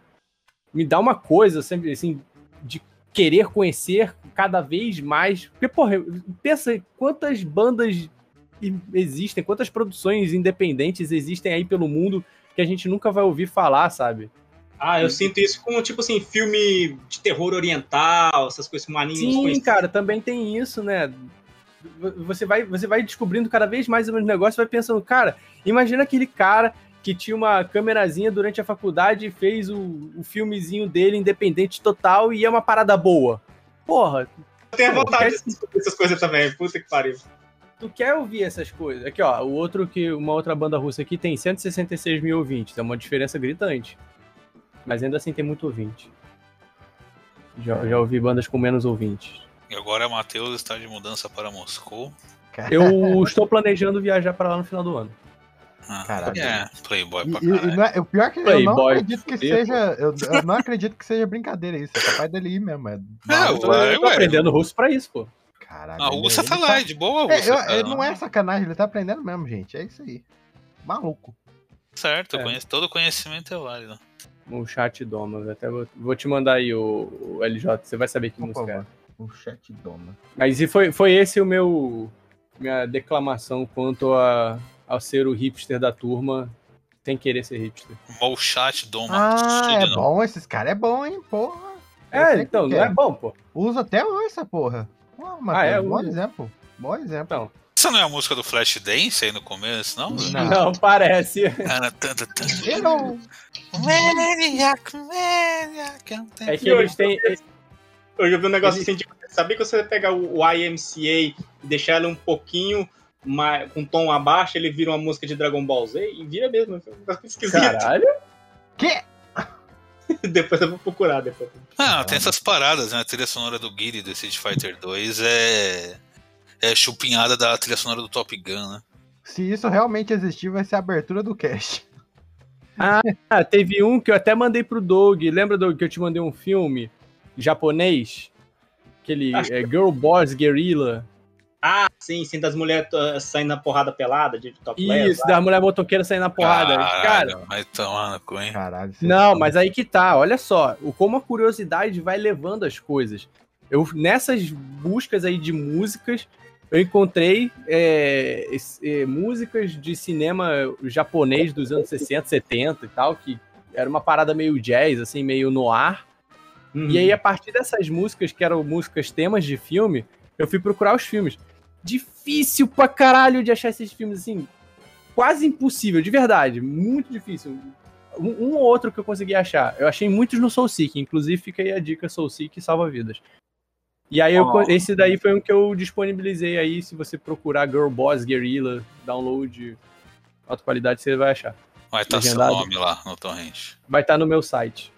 Me dá uma coisa, sempre assim, de querer conhecer cada vez mais. Porque, porra, pensa quantas bandas existem, quantas produções independentes existem aí pelo mundo que a gente nunca vai ouvir falar, sabe? Ah, eu sinto isso com, tipo assim, filme de terror oriental, essas coisas, um anime Sim, desconhecido. cara, também tem isso, né? Você vai, você vai descobrindo cada vez mais os negócios, vai pensando, cara, imagina aquele cara que tinha uma câmerazinha durante a faculdade e fez o, o filmezinho dele independente total e é uma parada boa. Porra, Eu tenho Pô, vontade quer- de descobrir essas coisas também, puta que pariu. tu quer ouvir essas coisas? Aqui, ó, o outro que uma outra banda russa aqui tem 166 mil ouvintes, é uma diferença gritante. Mas ainda assim tem muito ouvinte. Já, já ouvi bandas com menos ouvintes. E agora Matheus está de mudança para Moscou. Eu estou planejando viajar para lá no final do ano. Ah, Caralho. É, Playboy E, pra e- e caralho. não é- o pior é que eu não Playboy, acredito que seja. Eu, eu não acredito que seja brincadeira isso. É capaz dele ir mesmo. É, Não, Eu tô, ué, eu tô ué. aprendendo russo pra isso, pô. Caralho. A Rússia tá lá, é de boa É, Rússia. eu- cara, ele não é sacanagem, ele tá aprendendo mesmo, gente. É isso aí. Maluco. Certo, É. conheço- todo conhecimento é válido. O chat Doma, até vou, vou te mandar aí o, o LJ, você vai saber que Por música é. favor. O chat doma. Mas e foi, foi esse o meu minha declamação quanto a, ao ser o hipster da turma, sem querer ser hipster. Molchat Doma. Ah, é não. bom. Esses caras é bom, hein, porra. É, então, não é bom, pô. Usa até hoje essa porra. Pô, Ah, é? bom Usa. exemplo. Bom exemplo. Então, Essa não é a música do Flashdance aí no começo, não? Não. não, parece. Eu- Maniac, maniac, eu tenho- É que eles têm. Eu já vi um negócio assim de. Sabia que você vai pegar o, IMCA e deixar ele um pouquinho ma- com tom abaixo, ele vira uma música de Dragon Ball Z e vira mesmo. É um esquisito. Caralho. Que? depois eu vou procurar depois. Ah, tem essas paradas, né? A trilha sonora do Guile do Street Fighter 2 é. É chupinhada da trilha sonora do Top Gun, né? Se isso realmente existir, vai ser a abertura do cast. Ah, teve um que eu até mandei pro Doug. Lembra, Doug, que eu te mandei um filme japonês? Aquele Acho é, Girl Boss Guerrilla. Ah, sim, sim, das mulheres uh, saindo na porrada pelada de top Isso, da mulher motoqueira saindo na porrada. Caralho, Cara, vai tomar no cu, hein? Caralho. você- Não, mas aí que tá, olha só, o como a curiosidade vai levando as coisas. Eu nessas buscas aí de músicas, eu encontrei é, é, músicas de cinema japonês dos anos 60, 70 e tal, que era uma parada meio jazz, assim, meio noir. Uhum. E aí, a partir dessas músicas, que eram músicas temas de filme, eu fui procurar os filmes. Difícil pra caralho de achar esses filmes, assim, quase impossível, de verdade, muito difícil. Um, um ou outro que eu consegui achar. Eu achei muitos no Soul Seek, inclusive fica aí a dica Soul Seek salva vidas. E aí, eu, Oh. esse daí foi um que eu disponibilizei aí, se você procurar Girl Boss Guerrilla, download, alta qualidade, você vai achar. Vai estar seu Legendado. nome lá no torrent. Vai estar no meu site.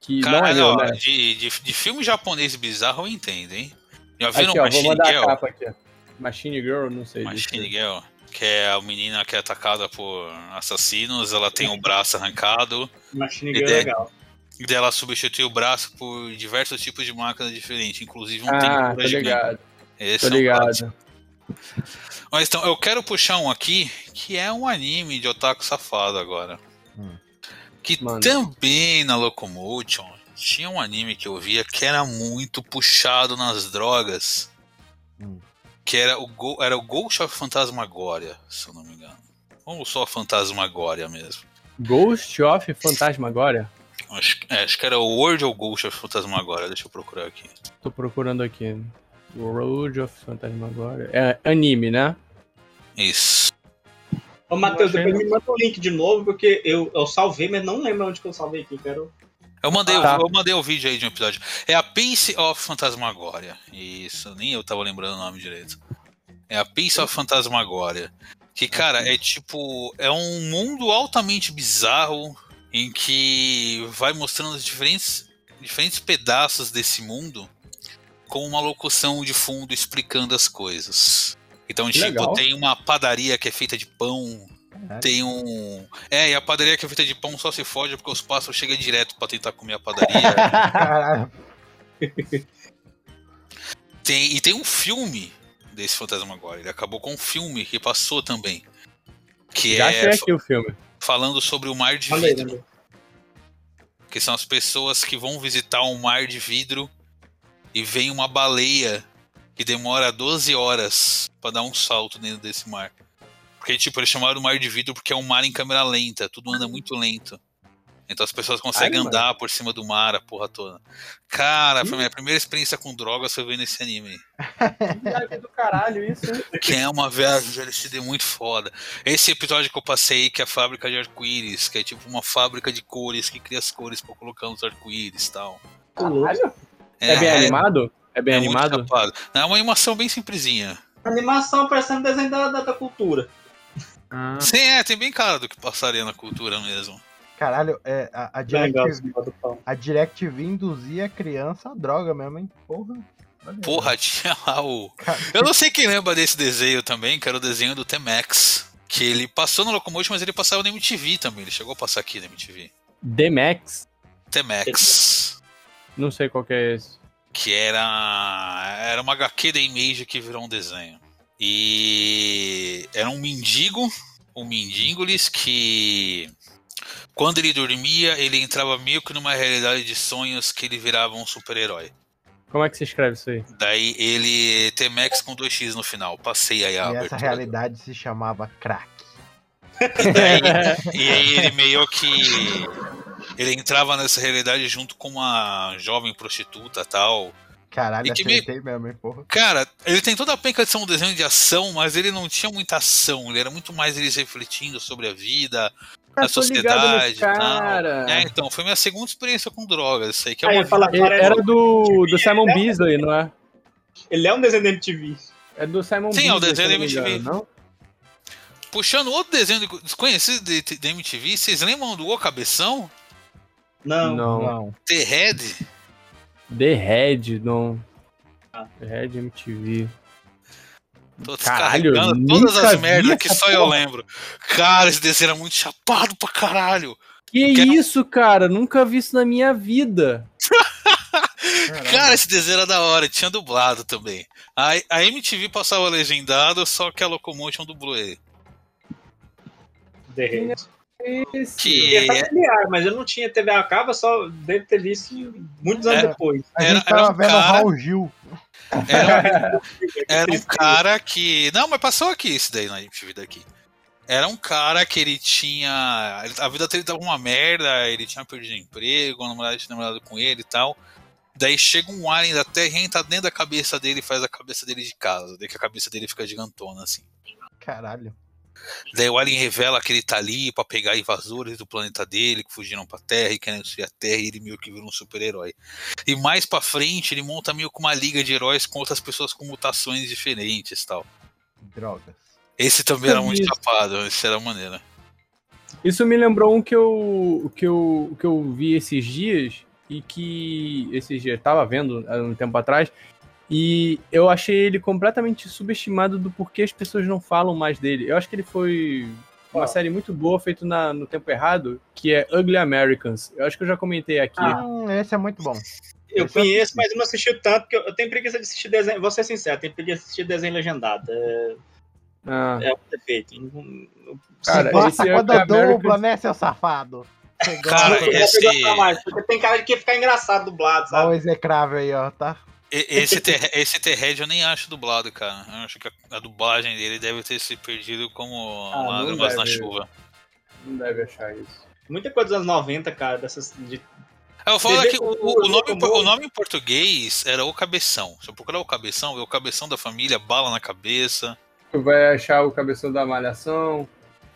Que não é Caralho, meu, ó, né? de, de, de filme japonês bizarro eu entendo, hein? Já viram Aqui, ó, vou Machine mandar Girl? a capa aqui. ó. Machine Girl, não sei. Machine Girl, que é a menina que é atacada por assassinos, ela tem o braço arrancado, Machine Girl é legal. E daí ela substitui o braço por diversos tipos de máquinas diferentes, inclusive um Ah, tô ligado, Esse tô é um ligado. Mas então, eu quero puxar um aqui que é um anime de otaku safado agora. Hum. Que Manda. também na Locomotion tinha um anime que eu via que era muito puxado nas drogas. Hum. Que era o, Go- era o Ghost of Fantasmagoria, se eu não me engano. Ou só Fantasmagoria mesmo. Ghost of Fantasmagoria? Acho, é, acho que era o World of Ghost of Fantasmagoria, deixa eu procurar aqui. Tô procurando aqui. Road of Fantasmagoria. É anime, né? Isso. Ô, Matheus, depois me manda o link de novo, porque eu, eu salvei, mas não lembro onde que eu salvei aqui. Quero. Eu mandei, o- Tá. eu mandei o vídeo aí de um episódio. É a Piece of Fantasmagoria. Isso, nem eu tava lembrando o nome direito. É a Piece of Fantasmagoria. Que, cara, é tipo. É um mundo altamente bizarro em que vai mostrando os diferentes, diferentes pedaços desse mundo com uma locução de fundo explicando as coisas. Então, tipo, Legal. tem uma padaria que é feita de pão, Caralho. tem um. É, e a padaria que é feita de pão só se fode porque os pássaros chegam direto pra tentar comer a padaria. Tem, e tem um filme desse Fantasma agora. Ele acabou com um filme que passou também. Que Já é achei aqui o filme. Falando sobre o mar de vidro. aí. Que são as pessoas que vão visitar um mar de vidro e vem uma baleia que demora 12 horas pra dar um salto dentro desse mar. Porque, tipo, eles chamaram o mar de vidro porque é um mar em câmera lenta, tudo anda muito lento. Então as pessoas conseguem Ai, mano. andar por cima do mar, a porra toda. Cara, foi minha primeira experiência com drogas foi vendo esse anime. Viagem do caralho isso, hein? Que é uma viagem de LSD muito foda. Esse episódio que eu passei, que é a fábrica de arco-íris, que é tipo uma fábrica de cores que cria as cores pra colocar nos arco-íris e tal. Caralho. É, bem animado? É bem é muito animado? É uma animação bem simplesinha. Animação parecendo desenho da, da, da cultura. Ah. Sim, é, tem bem cara do que passaria na cultura mesmo. Caralho, é, a, a, a DirecTV induzia a criança a droga mesmo, hein? Porra. Porra, tinha lá o. Eu não sei quem lembra desse desenho também, que era o desenho do T-Max. Que ele passou no Locomotion, mas ele passava na MTV também. Ele chegou a passar aqui na MTV. The Max? T-Max. Não sei qual que é esse. que era era uma HQ da Image que virou um desenho. E era um mendigo, um mendigolis que quando ele dormia, ele entrava meio que numa realidade de sonhos que ele virava um super-herói. Como é que se escreve isso aí? Daí ele T-Max com 2x no final. Passei aí a E essa abertura. realidade se chamava crack. E, daí, e aí ele meio que ele entrava nessa realidade junto com uma jovem prostituta tal. Caralho, E que me- acertei mesmo, hein, porra. Cara, ele tem toda a penca de ser um desenho de ação, mas ele não tinha muita ação. Ele era muito mais eles refletindo sobre a vida, Ah, a tô ligado sociedade cara. É, então, foi minha segunda experiência com drogas. Isso aí que é uma parece- Era do, do Simon Beasley, não é? Ele é um desenho da MTV. É do Simon Sim, é o Beasley. desenho da MTV. não? Puxando outro desenho de- desconhecido de, de MTV, vocês lembram do O Cabeção? Não. Não. Não. The Head? The Red, não. Ah. The Red MTV. Tô Caralho, descarregando todas as merdas que só eu porra. lembro. Cara, esse desenho era muito chapado pra caralho. Que Quero- isso, cara? Nunca vi isso na minha vida. Cara, esse desenho era da hora, tinha dublado também. A, a MTV passava legendado, só que a Locomotion dublou ele. Raid. Esse. Que É familiar, mas eu não tinha TV a cabo, só devo ter visto muitos anos É. depois. A Era- gente era tava um vendo o cara- Raul Gil. Era, era um cara que. Não, mas passou aqui esse daí na MTV daqui. Era um cara que ele tinha. A vida dele tava uma merda, ele tinha perdido emprego, a namorada tinha namorado com ele e tal. Daí chega um alien da Terra e entra dentro da cabeça dele e faz a cabeça dele de casa. Daí que a cabeça dele fica gigantona, assim. Caralho. Daí o Alien revela que ele tá ali pra pegar invasores do planeta dele que fugiram pra Terra e querem destruir a Terra e ele meio que vira um super-herói. E mais pra frente ele monta meio que uma liga de heróis com outras pessoas com mutações diferentes e tal. Drogas. Esse também era muito isso. chapado, esse era maneiro. Isso me lembrou um que eu, que eu, que eu vi esses dias e que esses dias tava vendo há um tempo atrás e eu achei ele completamente subestimado do porquê as pessoas não falam mais dele. Eu acho que ele foi uma série muito boa feita na- no tempo errado, que é Ugly Americans. Eu acho que eu já comentei aqui. Hum, esse é muito bom. Eu Esse eu conheço, assisti. mas eu não assisti tanto, porque eu eu tenho preguiça de assistir desenho. Vou ser sincero, eu tenho preguiça de assistir desenho legendado. É, Ah, é um defeito. Cara, esse gosta quando Americans- dubla, né, seu safado? Cara, esse- mais, porque tem cara de que ficar engraçado dublado, Olha sabe? o execrável aí, ó, tá? Esse, ter, esse T-Red eu nem acho dublado, cara. Eu acho que a, a dublagem dele deve ter se perdido como Ah, lágrimas na chuva. não deve achar isso. Muita coisa dos anos 90, cara, dessas. De... É, Eu falo que o, o- o nome, o nome em português era o Cabeção. Se eu procurar o Cabeção, vê o Cabeção da família, bala na cabeça. Tu vai achar o cabeção da malhação.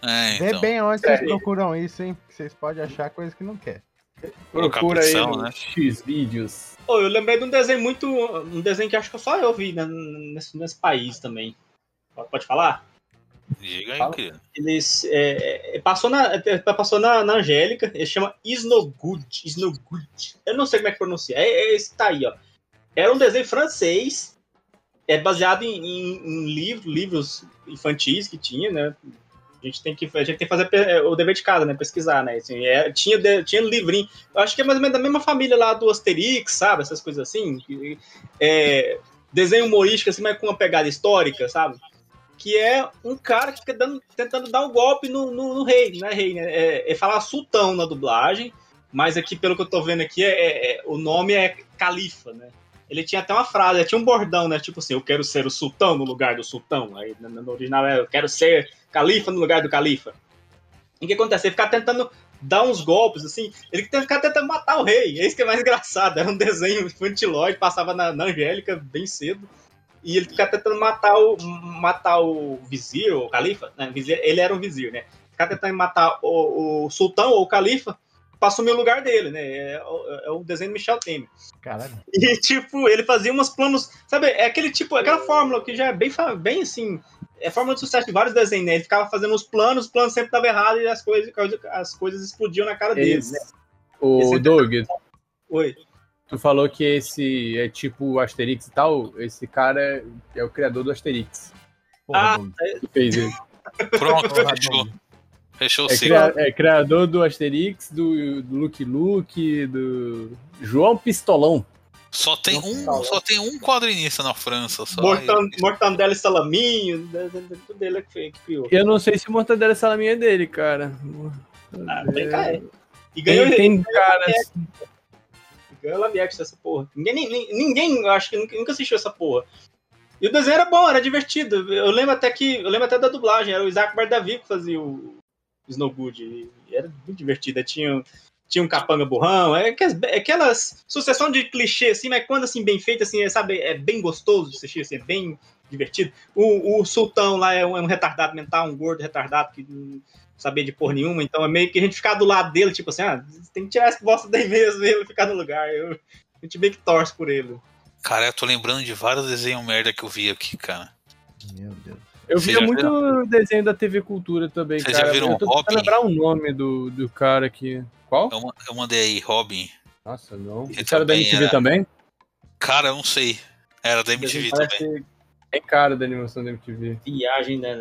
É, Vê então. bem onde vocês É. procuram isso, hein? que Vocês podem achar coisa que não quer. Procura aí né? X vídeos. Pô, eu lembrei de um desenho muito. Um desenho que acho que só eu vi né, nesse, nesse país também. Pode falar? Diga aí, Fala. querido. Eles. é, é, passou na, é, passou na, na Angélica, ele chama Snowgood. Snowgood. Eu não sei como é que pronuncia. É, é esse que tá aí, ó. Era um desenho francês. É baseado em, em- em livro, livros infantis que tinha, né? A gente tem que, a gente tem que fazer é, o dever de casa, né? Pesquisar, né? Assim, é, tinha, de- tinha livrinho. Acho que é mais ou menos da mesma família lá do Asterix, sabe? Essas coisas assim. É, desenho humorístico, assim, mas com uma pegada histórica, sabe? que é um cara que fica dando- tentando dar um golpe no, no, no rei, não é rei, né? É, é falar sultão na dublagem, mas aqui, pelo que eu tô vendo aqui, é, é- é- o nome é califa, né? Ele tinha até uma frase, tinha um bordão, né? Tipo assim, eu quero ser o sultão no lugar do sultão. Aí no, original é, eu quero ser califa no lugar do califa. E o que acontece? Ele fica tentando dar uns golpes, assim, ele fica tentando matar o rei. É isso que é mais engraçado. Era um desenho infantilóide, passava na, na Angélica bem cedo. E ele fica tentando matar o, matar o vizir, o califa. Né? Ele era um vizir, né? Ficar tentando matar o, o sultão ou o califa assumir o lugar dele, né? É, o- é o desenho do Michel Temer. Caralho. E, tipo, ele fazia umas planos. Sabe, é aquele tipo, aquela fórmula que já é bem, bem assim. É fórmula de sucesso de vários desenhos, né? Ele ficava fazendo os planos, os planos sempre davam errado e as coisas, as coisas explodiam na cara dele, né? O é- Doug, Oi. tu falou que esse é tipo o Asterix e tal. Esse cara é, é o criador do Asterix. Ah, Doug. Que fez ele. Pronto, Porra, fechou. Fechou o É, ciclo. cria- é criador do Asterix, do, do Luke Luke, do João Pistolão. Só tem um, só tem um quadrinista na França, só. Mortan, Mortandela e Salaminho, né, tudo ele que, que criou. Eu não sei se Mortadela Salaminha é dele, cara. Ah, bem cá, é. E ganhou, Tem, tem cara. ganhou Laviex essa porra. Ninguém, ninguém, acho que nunca, nunca assistiu essa porra. E o desenho era bom, era divertido. Eu lembro até que. Eu lembro até da dublagem, era o Isaac Bardavi que fazia o Snowgood. Era muito divertido. Tinha, tinha um capanga burrão. É aquelas, é aquelas sucessão de clichê, assim, mas quando assim, bem feito, assim, é, sabe, é bem gostoso de assistir, assim, é bem divertido. O, o sultão lá é um, é um retardado mental, um gordo retardado que não sabia de porra nenhuma, então é meio que a gente ficar do lado dele, tipo assim, ah, tem que tirar essa bosta daí mesmo e ele ficar no lugar. Eu, a gente meio que torce por ele. Cara, eu tô lembrando de vários desenhos merda que eu vi aqui, cara. Meu Deus. Eu via já muito desenho da TV Cultura também, Vocês já cara. viram eu tô Robin? lembrar o nome do, do cara aqui. Qual? Eu, eu mandei aí, Robin. Nossa, não. Esse era da MTV era- também? Cara, eu não sei. Era da MTV também. É cara da animação da MTV. Viagem, né?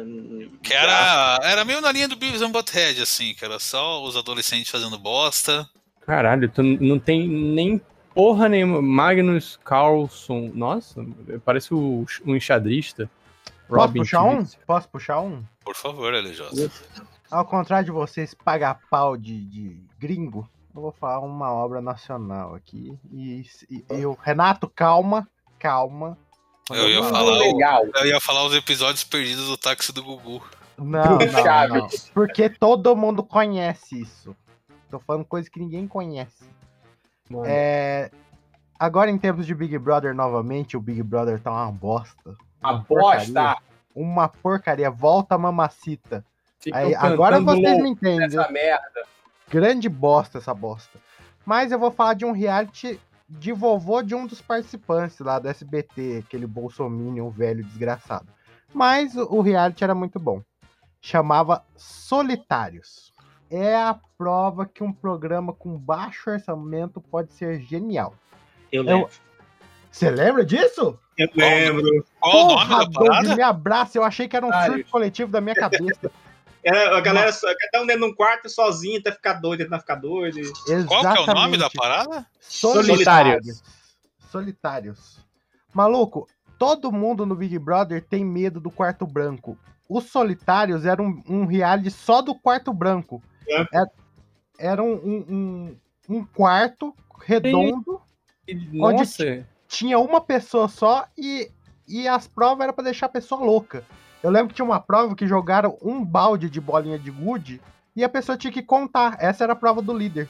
Que era, era meio na linha do Beavis and Butthead, assim, que era só os adolescentes fazendo bosta. Caralho, tu não tem nem porra nenhuma. Magnus Carlson. Nossa, parece o, um enxadrista. Posso Robin puxar um? Posso puxar um? Por favor, LJ. Ao contrário de vocês pagar pau de, de gringo, eu vou falar uma obra nacional aqui. E, e eu, Renato, calma, calma. Eu ia falar, o- Legal. eu ia falar os episódios perdidos do táxi do Gugu. Não, não, não. Porque todo mundo conhece isso. Tô falando coisa que ninguém conhece. É, Agora, em tempos de Big Brother novamente, o Big Brother tá uma bosta. A Uma bosta! porcaria. Uma porcaria. Volta mamacita. Ficam Aí, agora vocês me entendem. nessa merda. Grande bosta essa bosta. Mas eu vou falar de um reality de vovô de um dos participantes lá do SBT, aquele bolsominion velho desgraçado. Mas o o reality era muito bom. Chamava Solitários. É a prova que um programa com baixo orçamento pode ser genial. Eu lembro. Você lembra disso? Eu lembro. Qual o nome da parada? me abraça. Eu achei que era um Otários. surto coletivo da minha cabeça. Era a galera, só- cada um dentro de um quarto sozinho até ficar doido, até ficar doido. Qual que é o nome da Exatamente. parada? Solitários. Solitários. Maluco, todo mundo no Big Brother tem medo do quarto branco. Os Solitários era um, um reality só do quarto branco. É. Era, era um, um, um- quarto redondo, Nossa, tinha uma pessoa só e, e as provas era pra deixar a pessoa louca. Eu lembro que tinha uma prova que jogaram um balde de bolinha de gude e a pessoa tinha que contar. Essa era a prova do líder.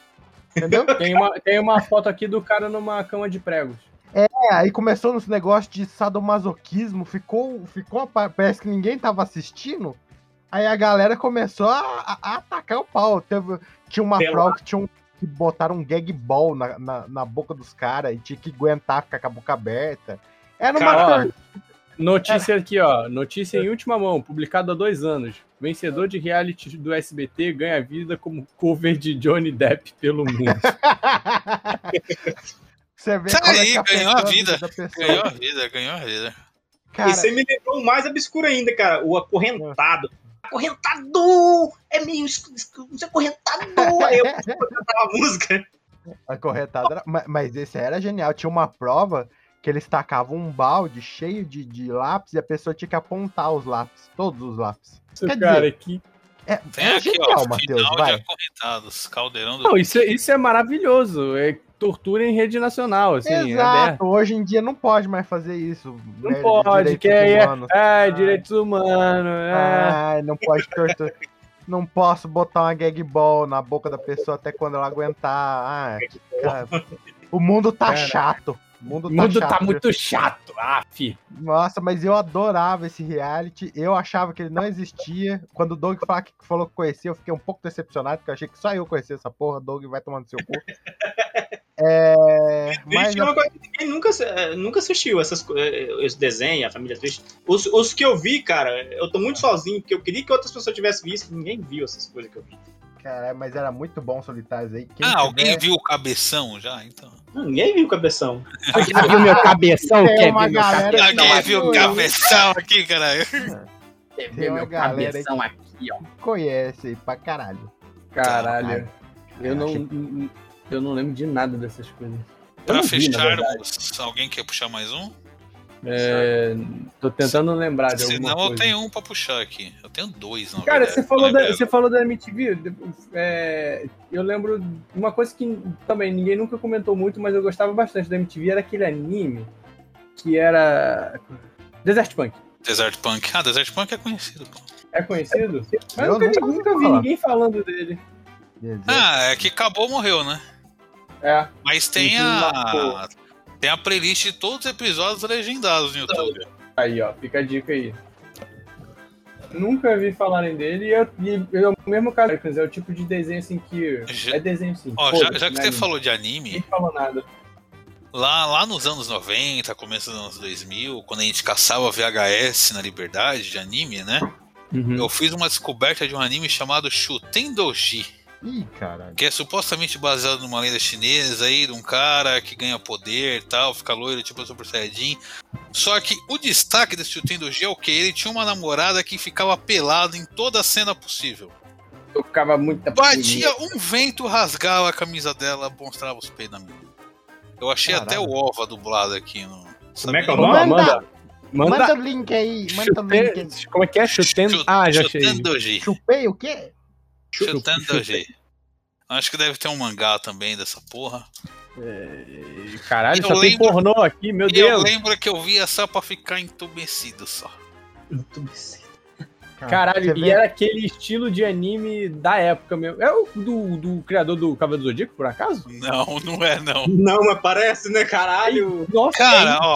Entendeu? tem uma, tem uma foto aqui do cara numa cama de pregos. É, aí começou nos negócios de sadomasoquismo, ficou, ficou, pa- parece que ninguém tava assistindo. Aí a galera começou a, a- a atacar o pau. Teve, tinha uma Pelado. prova que tinha um, que botaram um gag ball na, na, na boca dos caras e tinha que aguentar ficar com a boca aberta. Era uma Cara, tor- Notícia aqui, ó. Notícia em última mão, publicada há dois anos. Vencedor de reality do SBT ganha vida como cover de Johnny Depp pelo mundo. Você vê como é aí, que afetou ganhou a vida. Ganhou a vida, ganhou a vida. Cara, E você me lembrou o mais obscuro ainda, cara. O acorrentado. Acorrentado! É meio acorrentado! Aí eu cantava a música. A corretada era- ma- Mas esse era genial. Tinha uma prova que eles tacavam um balde cheio de, de lápis e a pessoa tinha que apontar os lápis, todos os lápis. Isso, Quer cara, dizer, que. É, Tem é aqui, genial, ó, Matheus, vai. de acorrentados. Caldeirão do... Não, isso, é- isso é maravilhoso. É tortura em rede nacional, assim. é. Exato, hoje em dia não pode mais fazer isso. Não né, pode, que é, humanos. é direitos humanos. É. Ai, não pode torturar. Não posso botar uma gag ball na boca da pessoa até quando ela aguentar. Ah, cara, o mundo tá Cara, chato. O mundo O tá mundo chato. tá muito chato. Fi. Nossa, mas eu adorava esse reality. Eu achava que ele não existia. Quando o Doug falou que conhecia, eu fiquei um pouco decepcionado, porque eu achei que só eu conhecia essa porra. Doug vai tomando seu cu. É, mas é uma coisa que ninguém nunca, eh, nunca assistiu essas, eh, esse desenho, a família triste. Os, os que eu vi, cara, eu tô muito sozinho, porque eu queria que outras pessoas tivessem visto, ninguém viu essas coisas que eu vi. Caralho, mas era muito bom Solitários aí. Quem Ah, alguém viu o cabeção já, então. Não, ninguém viu o cabeção. Já viu meu cabeção? Tem Quer uma meu galera cabeção? que Alguém não viu o viu, cabeção aqui, caralho. Quer Tem uma galera aí cabeção aqui, ó. conhece aí pra caralho. Caralho. Eu não, Achei- eu não lembro de nada dessas coisas. Verdade. fecharmos, alguém quer puxar mais um? É, tô tentando lembrar de Se alguma não, eu tenho um pra puxar aqui. Eu tenho dois, na Cara, verdade, você falou, da, você falou da MTV. é, eu lembro uma coisa que também ninguém nunca comentou muito, mas eu gostava bastante da MTV, era aquele anime que era. Desert Punk. Desert Punk. Ah, Desert Punk é conhecido, pô. É conhecido? Mas Eu nunca, nunca vi falar. ninguém falando dele. Ah, é que acabou, morreu, né? É. Mas tem a. Tem a playlist de todos os episódios legendados no YouTube. Aí, ó, fica a dica aí. Nunca vi falarem dele e, eu, e é o mesmo caso, é o tipo de desenho assim que. Já- É desenho sim. Ó, já, já que né, você anime. falou de anime, falou nada. Lá, lá nos anos 90, começo dos anos 2000, quando a gente caçava VHS na Liberdade de anime, né? Uhum. Eu fiz uma descoberta de um anime chamado Shuten Doji, Ih, caralho. que é supostamente baseado numa lenda chinesa aí, de um cara que ganha poder e tal, fica loiro tipo Super Saiyajin. Só que o destaque desse Shuten Doji é o que? Ele tinha uma namorada que ficava pelado em toda a cena possível. Eu ficava muito Batia um vento, rasgava a camisa dela, mostrava os peitos na mina. Eu achei até Caralho. o OVA dublado aqui no. Como é que é o Manda, nome? manda. Manda, Manda. o link aí, manda o link aí. Como é que é? Chutendo. Chu- Ah, já achei. Chupei o quê? Shuten Doji. Acho que deve ter um mangá também dessa porra. Caralho, Eu só tem lembro- pornô aqui, meu E eu Deus. lembro que eu via só pra ficar entumecido só. Caralho, Você e era aquele estilo de anime da época mesmo. É o do, do criador do Cavaleiro do Zodíaco, por acaso? Não, não é não. Não, mas parece, né, caralho? Nossa, Cara, é ó.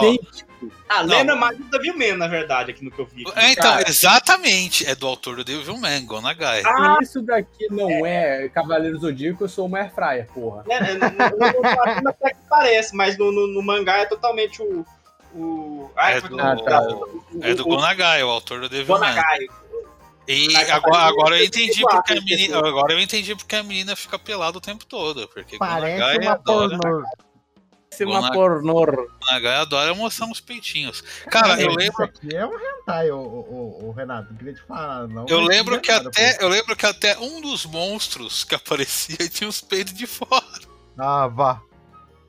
Ah, Não. lembra mais do Devilman, na verdade, aqui no que eu vi. aqui. É, então, Cara. exatamente. É do autor do Devilman, Gonagai. Ah, isso daqui não é Cavaleiro Zodíaco, eu sou uma airfryer, porra. né, no- no- até que parece, mas no, no- no mangá é totalmente o. o ah, É como do, é que é? O- é do o- Gonagai, o autor do o Devilman. Gonagai. E Mas agora, parece agora eu entendi porque a menina. Agora eu entendi porque a menina fica pelada o tempo todo. Porque Parece Gonagai uma adora, é uma Gona- pornô. Gonagai adora mostrar uns peitinhos. Cara, eu Isso lembro. aqui é um hentai, ô, ô, ô, ô, Renato. Não queria te falar, não. Eu lembro que é nada, até. Eu lembro que até um dos monstros que aparecia tinha os peitos de fora. Ah, vá.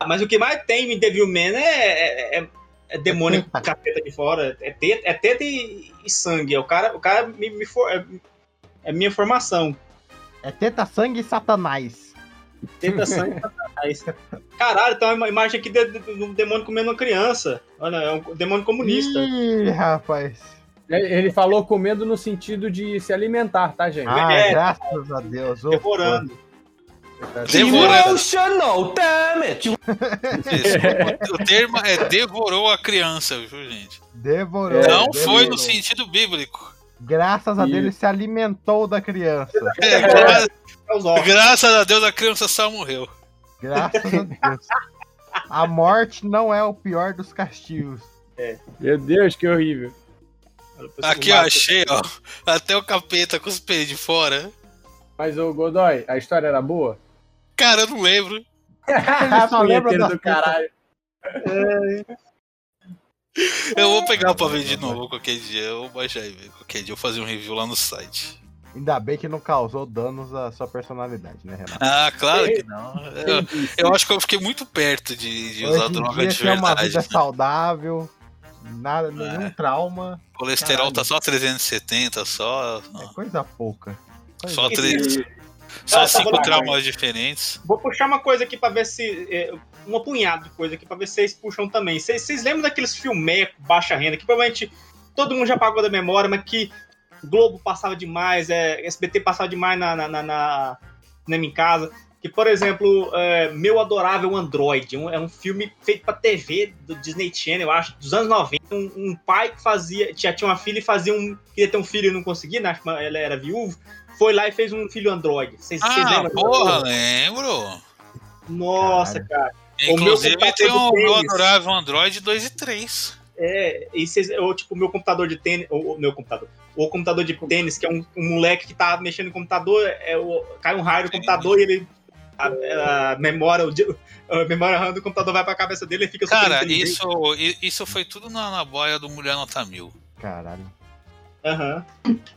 Mas o que mais tem em Devilman é, é, é, é demônio com capeta de fora. É teta, é teta e, e sangue. É o cara, o cara me, me for, é, é minha formação. É teta, sangue e satanás. Teta, sangue e satanás. Caralho, tem uma imagem aqui de, de, de um demônio comendo uma criança. Olha, é um demônio comunista. Ih, rapaz. Ele ele falou comendo no sentido de se alimentar, tá, gente? Ah, É. graças a Deus. Devorando. pô. Devorando. Emotional, damn it! Isso. O termo é devorou a criança, viu, gente? Devorou. Não devorou. foi no sentido bíblico. Graças a. Deus ele se alimentou da criança. É, gra- É graças a Deus a criança só morreu. Graças a Deus. A morte não é o pior dos castigos. Meu Deus, que horrível. Aqui, ó, achei, ó. Até o capeta com os peitos de fora. Mas, ô Godoy, a história era boa? Cara, eu não lembro. Ele só das do caralho. Eu vou pegar pra ver de novo qualquer dia. Eu vou baixar e ver. Qualquer dia eu vou fazer um review lá no site. Ainda bem que não causou danos à sua personalidade, né, Renato? Ah, claro que não. Eu, eu acho que eu fiquei muito perto de, de usar droga dia de tinha uma verdade. vida né? saudável, nada, nenhum trauma, O colesterol Caralho. tá só 370, só. é coisa pouca. Coisa Só, três, só Ah, cinco tá traumas diferentes. Vou puxar uma coisa aqui pra ver se. É, um apunhado de coisa aqui pra ver se vocês puxam também. Vocês, vocês lembram daqueles filmecos baixa renda que provavelmente todo mundo já pagou da memória, mas que Globo passava demais, é, SBT passava demais na, na, na, na Cinema em casa. Que, por exemplo, é, Meu Adorável Android. Um, é um filme feito pra TV do Disney Channel, eu acho, dos anos 90. Um, um pai que fazia. Tinha, tinha uma filha e fazia um. Queria ter um filho e não conseguia, né? Acho que ela era viúva. Foi lá e fez um filho Android. Vocês, vocês Ah, lembram? porra, lembro. Nossa, cara. O meu Inclusive computador tem um meu adorável Android 2 e 3. É, e vocês, eu, tipo, o meu computador de tênis, o, o meu computador, o computador de tênis, que é um, um moleque que tá mexendo no computador, é o, cai um raio no computador e ele, a, a memória, o, a memória RAM do computador vai pra cabeça dele e fica super Cara, isso, isso foi tudo na, na boia do Mulher Nota Mil. Caralho. Aham.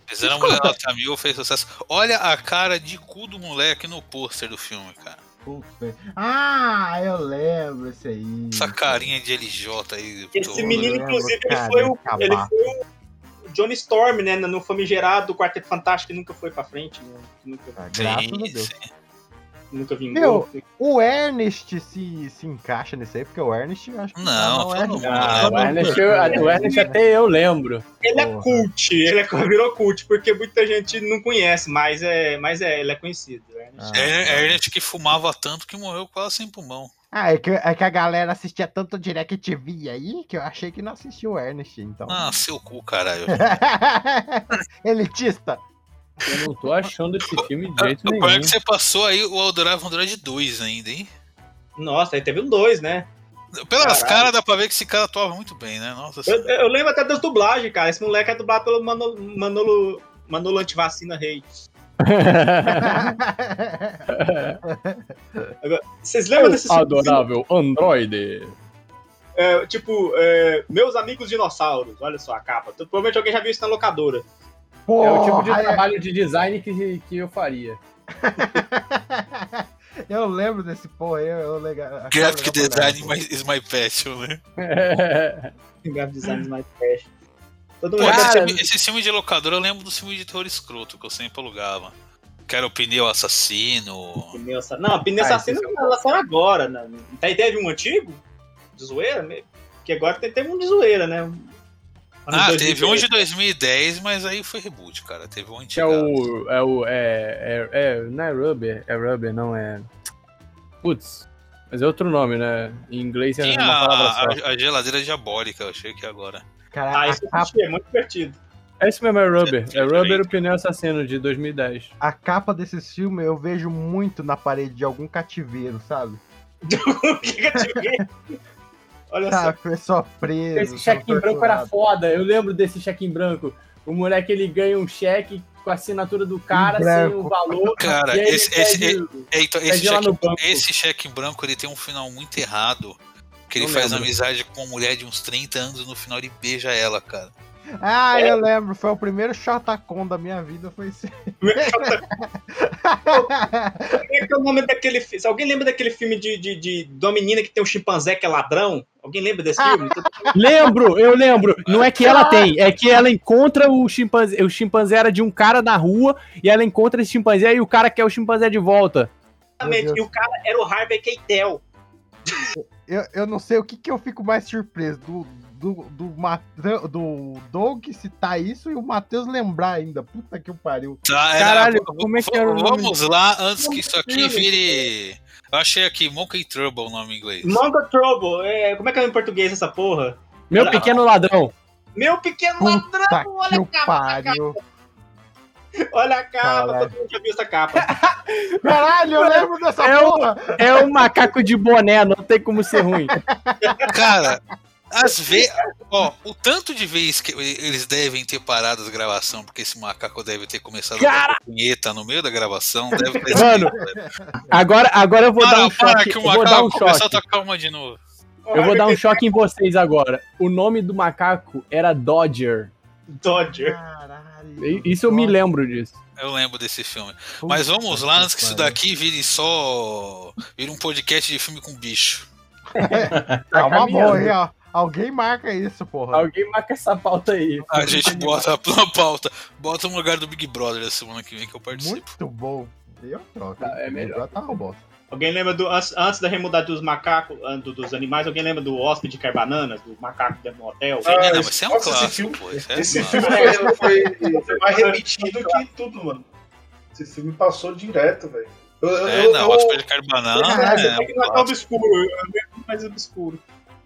Fizeram Mulher Nota Mil, fez sucesso. Olha a cara de cu do moleque no pôster do filme, cara. Puta. Ah, eu lembro esse aí. Essa carinha de LJ aí. Esse menino, inclusive, ele cara, foi, o, ele foi o Johnny Storm, né, no famigerado Quarteto Fantástico, que nunca foi pra frente, né, nunca, Ah, Graças a Deus. sim. nunca vingou. Meu, O Ernest se, se encaixa nisso aí, porque o Ernest eu acho que Não, tá mundo Ernest. Ah, lembra. o Ernest, eu- o Ernest até eu lembro. Ele é cult, ele é, virou cult, porque muita gente não conhece, mas é, mas é, ele é conhecido. né? Ah, É Ernest que fumava tanto que morreu quase sem pulmão. Ah, é que, é que a galera assistia tanto Direct TV aí que eu achei que não assistia o Ernest, então. Ah, seu cu, caralho. Elitista. Eu não tô achando esse filme de jeito O nenhum. pior é que você passou aí o Adorável Android 2 ainda, hein? Nossa, aí teve um dois, né? Pelas Caralho. caras dá pra ver que esse cara atuava muito bem, né? Nossa Eu, senhora. eu lembro até das dublagens, cara. Esse moleque é dublado pelo Manolo, Manolo, Manolo Antivacina Rei. Agora, Vocês lembram desse Adorável Android. É, tipo, é, meus amigos dinossauros. Olha só a capa. Provavelmente alguém já viu isso na locadora. Porra, É o tipo de é- trabalho de design que, que eu faria. eu lembro desse porra aí. Eu, legal, achava Graphic design my- is my passion, né? Graphic Design mais trash. Todo Pô, mundo esse, esse filme de locadora eu lembro do filme de terror escroto que eu sempre alugava. Que era o pneu assassino. Pneu assa- Não, pneu Ah, assassino é um não lançaram agora. Né? Ideia de um antigo? De zoeira? Que agora tem, teve um de zoeira, né? Ano Ah, 2010. teve um de 2010, mas aí foi reboot, cara. Teve um Que é antigo. o. É o. É, é, é, não é Rubber, é Rubber, não é. Putz. Mas é outro nome, né? Em inglês é Tinha uma palavra só. a, a geladeira diabólica, eu achei que agora. Cara, Ah, esse eu capa, é muito divertido. É isso mesmo, é Rubber. É Rubber o pneu assassino de 2010. a capa desses filmes eu vejo muito na parede de algum cativeiro, sabe? O que que eu te vi? Olha só. Sabe, pessoa presa. Esse cheque em branco era foda, eu lembro desse cheque em branco. O moleque ele ganha um cheque com a assinatura do cara Em sem o valor. Cara, esse- esse- pede- É, então, esse, cheque, esse cheque em branco ele tem um final muito errado. Que ele faz lembro. amizade com uma mulher de uns 30 anos e no final ele beija ela, cara. Ah, eu lembro, foi o primeiro Shotacon da minha vida, foi esse. Como é que é o nome daquele filme? Alguém lembra daquele filme de, de, de, de uma menina que tem um chimpanzé que é ladrão? Alguém lembra desse filme? Lembro, eu lembro. Não é que ela tem, é que ela encontra o chimpanzé. O chimpanzé era de um cara na rua e ela encontra esse chimpanzé e o cara quer o chimpanzé de volta. Exatamente. E o cara era o Harvey Keitel. Eu, eu não sei o que, que eu fico mais surpreso do, do, do, Mate- do Doug citar isso e o Matheus lembrar ainda. Puta que pariu. Tá, Caralho, como é que era o nome? Vamos lá, antes que isso aqui vire. Eu achei aqui Monkey Trouble o nome em inglês. Manga Trouble. É, como é que é em português essa porra? Meu pequeno ladrão. Meu pequeno Puta ladrão, olha que pariu. Olha a capa, Caralho. todo mundo já viu essa capa. Caralho, eu lembro dessa É o- porra. É um macaco de boné, não tem como ser ruim. Cara, às vezes. Ó, o tanto de vezes que eles devem ter parado a gravação, porque esse macaco deve ter começado Cara! a dar punheta no meio da gravação, deve ter Mano, Agora, agora eu vou dar para, um para, choque. que o Eu vou dar macaco um começou a choque. tocar uma de novo. Eu vou dar um choque em vocês agora. O nome do macaco era Dodger. Dodger. Caralho. Isso eu me lembro disso. Eu lembro desse filme. Puta Mas vamos lá, antes que isso daqui vire só. vire um podcast de filme com bicho. É uma caminhando. boa, hein, ó. Alguém marca isso, porra. Alguém marca essa pauta aí. A gente bota na pauta. Bota no lugar do Big Brother da semana que vem que eu participo. Muito bom. Eu troco. Tá, é melhor. Tá uma bosta. Alguém lembra do. Antes, antes da remudar dos macacos, do- dos animais, alguém lembra do hóspede quer bananas, do macaco dentro do hotel? Ah, É, não, mas isso é um nossa, esse clássico, filme- pô. É Esse clássico. filme foi, foi, foi mais repetido que tudo, mano. Esse filme passou direto, velho. Eu, É, eu- não, eu que quer banana. Caralho, é, é que não é tão obscuro, eu lembro mais obscuro.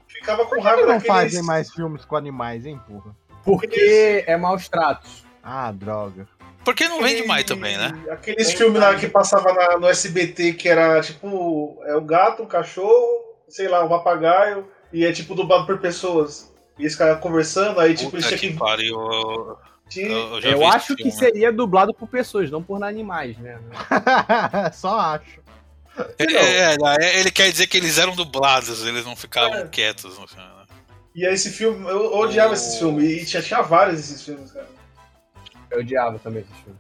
ficava com Por que raiva não daqueles... fazem mais filmes com animais, hein, porra? Porque é maus tratos. Ah, droga. Porque não vende mais também, né? Aqueles filmes lá que passava na- no SBT que era tipo. É um gato, um cachorro, sei lá, um papagaio, e é tipo dublado por pessoas. E esse cara conversando, aí tipo, eles Puta tinham que pariu. Eu, tinha- eu, Eu acho que seria dublado por pessoas, não por animais, né? Só acho. Ele, é, é, ele quer dizer que eles eram dublados, eles não ficavam É. quietos no filme. né? E aí esse filme, eu odiava esse filme, e tinha, tinha vários desses filmes, cara. Eu odiava também esse filme.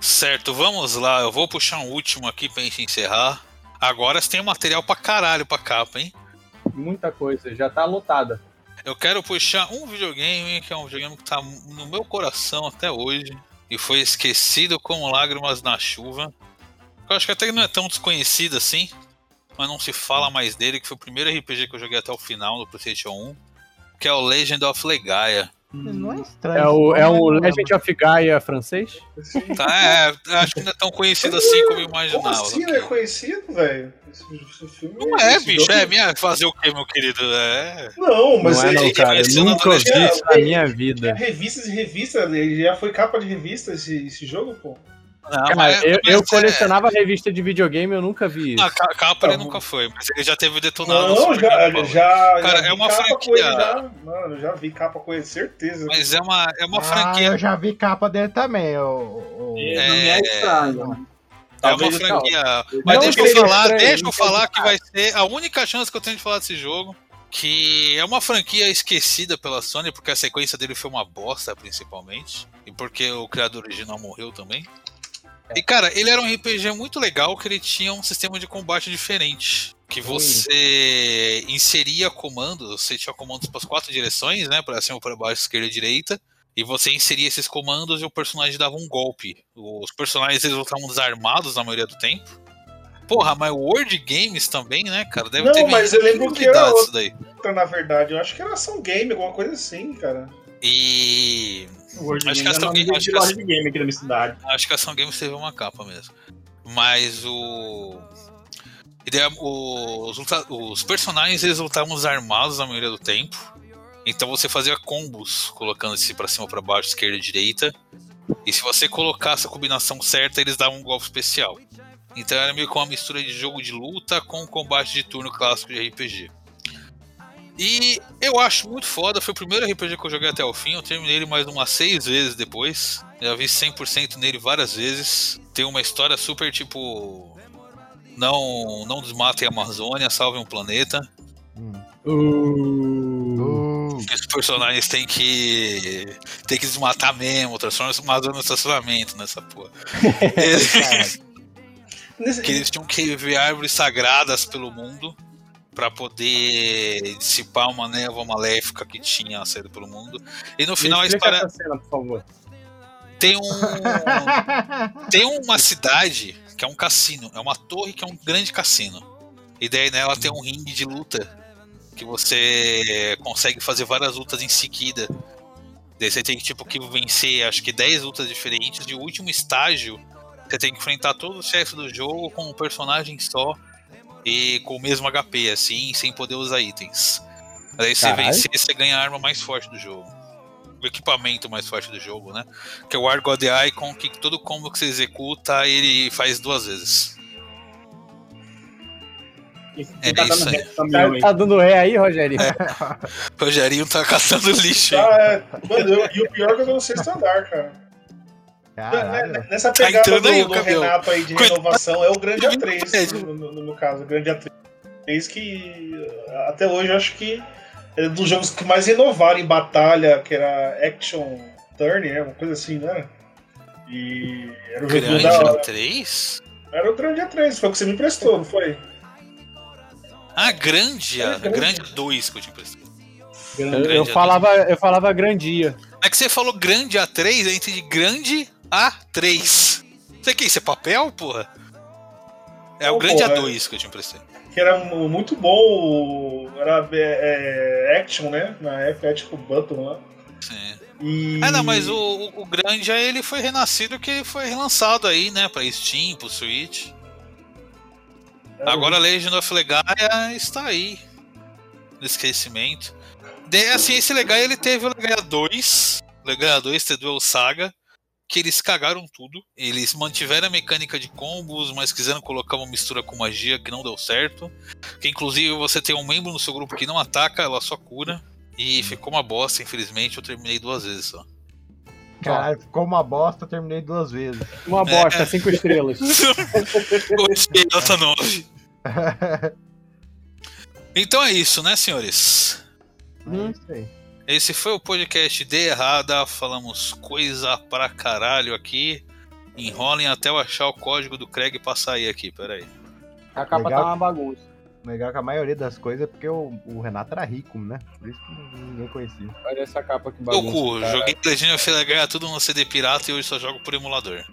Certo, vamos lá. Eu vou puxar um último aqui pra gente encerrar. Agora você tem material pra caralho pra capa, hein? Muita coisa, já tá lotada. Eu quero puxar um videogame que é um videogame que tá no meu coração até hoje e foi esquecido como lágrimas na chuva. Eu acho que até não é tão desconhecido assim, mas não se fala mais dele, que foi o primeiro RPG que eu joguei até o final no PlayStation 1, que é o Legend of Legaia. Não é estranho. É o, é nome, o Legend of Gaia francês? Tá, é, acho que não é tão conhecido assim como eu Como imaginava. assim não é conhecido, velho? Não é, esse bicho, jogo- é minha fazer o que, meu querido? É. Não, mas não é ele, não, cara. Eu nunca vi isso na minha vida. revistas e revistas, ele já foi capa de revista esse, esse jogo, pô. Não, Cara, mas- eu, mas eu é- colecionava revista de videogame, eu nunca vi isso. A ca- capa ele Não. nunca foi, mas ele já teve detonado. Não, já, já, Cara, já é uma franquia- já. Mano, já vi capa com ele, certeza. Mas é uma, é uma Ah, franquia. eu já vi capa dele também. O, o- É, Não me é estranho. É uma Talvez franquia. Não Mas deixa eu falar, estranho, deixa eu não falar que vai ser a única chance que eu tenho de falar desse jogo. Que é uma franquia esquecida pela Sony, porque a sequência dele foi uma bosta, principalmente. E porque o criador original morreu também. E cara, ele era um RPG muito legal que ele tinha um sistema de combate diferente. Que você inseria comandos, você tinha comandos para as quatro direções, né? Para cima, para baixo, esquerda e direita. E você inseria esses comandos e o personagem dava um golpe. Os personagens eles estavam desarmados na maioria do tempo. Porra, mas World Games também, né, cara? Deve Não, ter mas eu lembro que era isso daí. Na verdade, eu acho que era ação game, alguma coisa assim, cara. E. World Acho que Game acho que loja essa- de game aqui da minha cidade. Acho que a Ação Games teve uma capa mesmo. Mas o. Os, os personagens eles lutavam desarmados na maioria do tempo. Então você fazia combos colocando esse pra cima, pra baixo, esquerda e direita. E se você colocasse a combinação certa, eles davam um golpe especial. Então era meio que uma mistura de jogo de luta com combate de turno clássico de RPG. E eu acho muito foda, foi o primeiro RPG que eu joguei até o fim, eu terminei ele mais umas seis vezes depois. Já vi 100% nele várias vezes. Tem uma história super tipo. Não, não desmatem a Amazônia, salvem o planeta. Uh, Que os personagens têm que. tem que desmatar mesmo, transformar a Amazônia no estacionamento nessa porra. Que eles tinham que ver árvores sagradas pelo mundo pra poder dissipar uma névoa maléfica que tinha saído pelo mundo. E no final a história essa cena, por favor. tem um tem uma cidade que é um cassino, é uma torre que é um grande cassino. E daí nela tem um ringue de luta que você consegue fazer várias lutas em seguida. Daí você tem que tipo que vencer, acho que 10 lutas diferentes e o último estágio você tem que enfrentar todos os chefes do jogo com um personagem só e com o mesmo HP assim, sem poder usar itens. Daí você Caralho. vencer, você ganha a arma mais forte do jogo o equipamento mais forte do jogo, né? Que é o War God Icon, que todo combo que você executa, ele faz duas vezes. É tá isso dando aí. aí. Tá dando ré aí, Rogério? O Rogerinho tá caçando lixo. Ah, é, mano, eu- e o pior é que eu tô no sexto andar, cara. Caralho. Nessa Tá pegada entrando do, aí o do. Renato aí de renovação, é o grande. A3, no, no- no meu caso, o grande A3 que até hoje eu acho que é um dos jogos que mais renovaram em batalha, que era Action Turn, né? Uma coisa assim, né? E era o Grande da hora. 3? Era o grande A3, foi o que você me emprestou, não foi? Ah, grande, É, grande. grande 2 que eu te emprestei. Eu, eu A3. falava, eu falava grandia. É que você falou grande A3, eu entendi grande A3. Você que isso é papel, porra? É o Não, grande porra, A2 que eu te emprestei. Que era mu- muito bom, era é, é, Action, né? Na época, é tipo Button lá. Sim. E... Ah, não, mas o, o, o grande ele foi renascido que foi relançado aí, né? Pra Steam, pro Switch. Era Agora a Legend of Legaia está aí. No esquecimento. De, assim, esse Legaia ele teve o Legaia 2. Legaia 2 The Duel Saga. Que eles cagaram tudo. Eles mantiveram a mecânica de combos, mas quiseram colocar uma mistura com magia que não deu certo. Que inclusive você tem um membro no seu grupo que não ataca, ela só cura. E ficou uma bosta, infelizmente. Eu terminei duas vezes só. Caralho, ficou uma bosta, eu terminei duas vezes. Uma bosta, cinco estrelas. Gostei, nota 9. Então é isso, né, senhores? É isso aí. Esse foi o podcast de errada. Falamos coisa pra caralho aqui. Enrolem até eu achar o código do Craig pra sair aqui, peraí. A capa Legal. tá uma bagunça. Legal que a maioria das coisas é porque o, o Renato era rico, né? Por isso que ninguém conhecia. Olha essa capa que Meu bagunça. cu, cara. joguei Legend of Legaia tudo no CD pirata e hoje só jogo por emulador.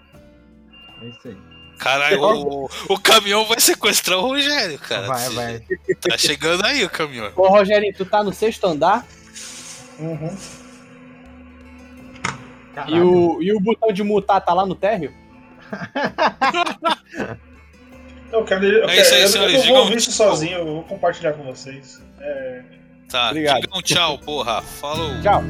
É isso aí. Caralho, o, o caminhão vai sequestrar o Rogério, cara. vai, vai. Tá chegando aí o caminhão. Ô, Rogerinho, tu tá no sexto andar Uhum. e o, e o botão de mutar tá lá no térreo? Eu quero, eu, É quero, isso aí, eu, senhores, eu vou ouvir isso sozinho, eu vou compartilhar com vocês. É, Tá, Obrigado. digam tchau, porra. Falou. Tchau.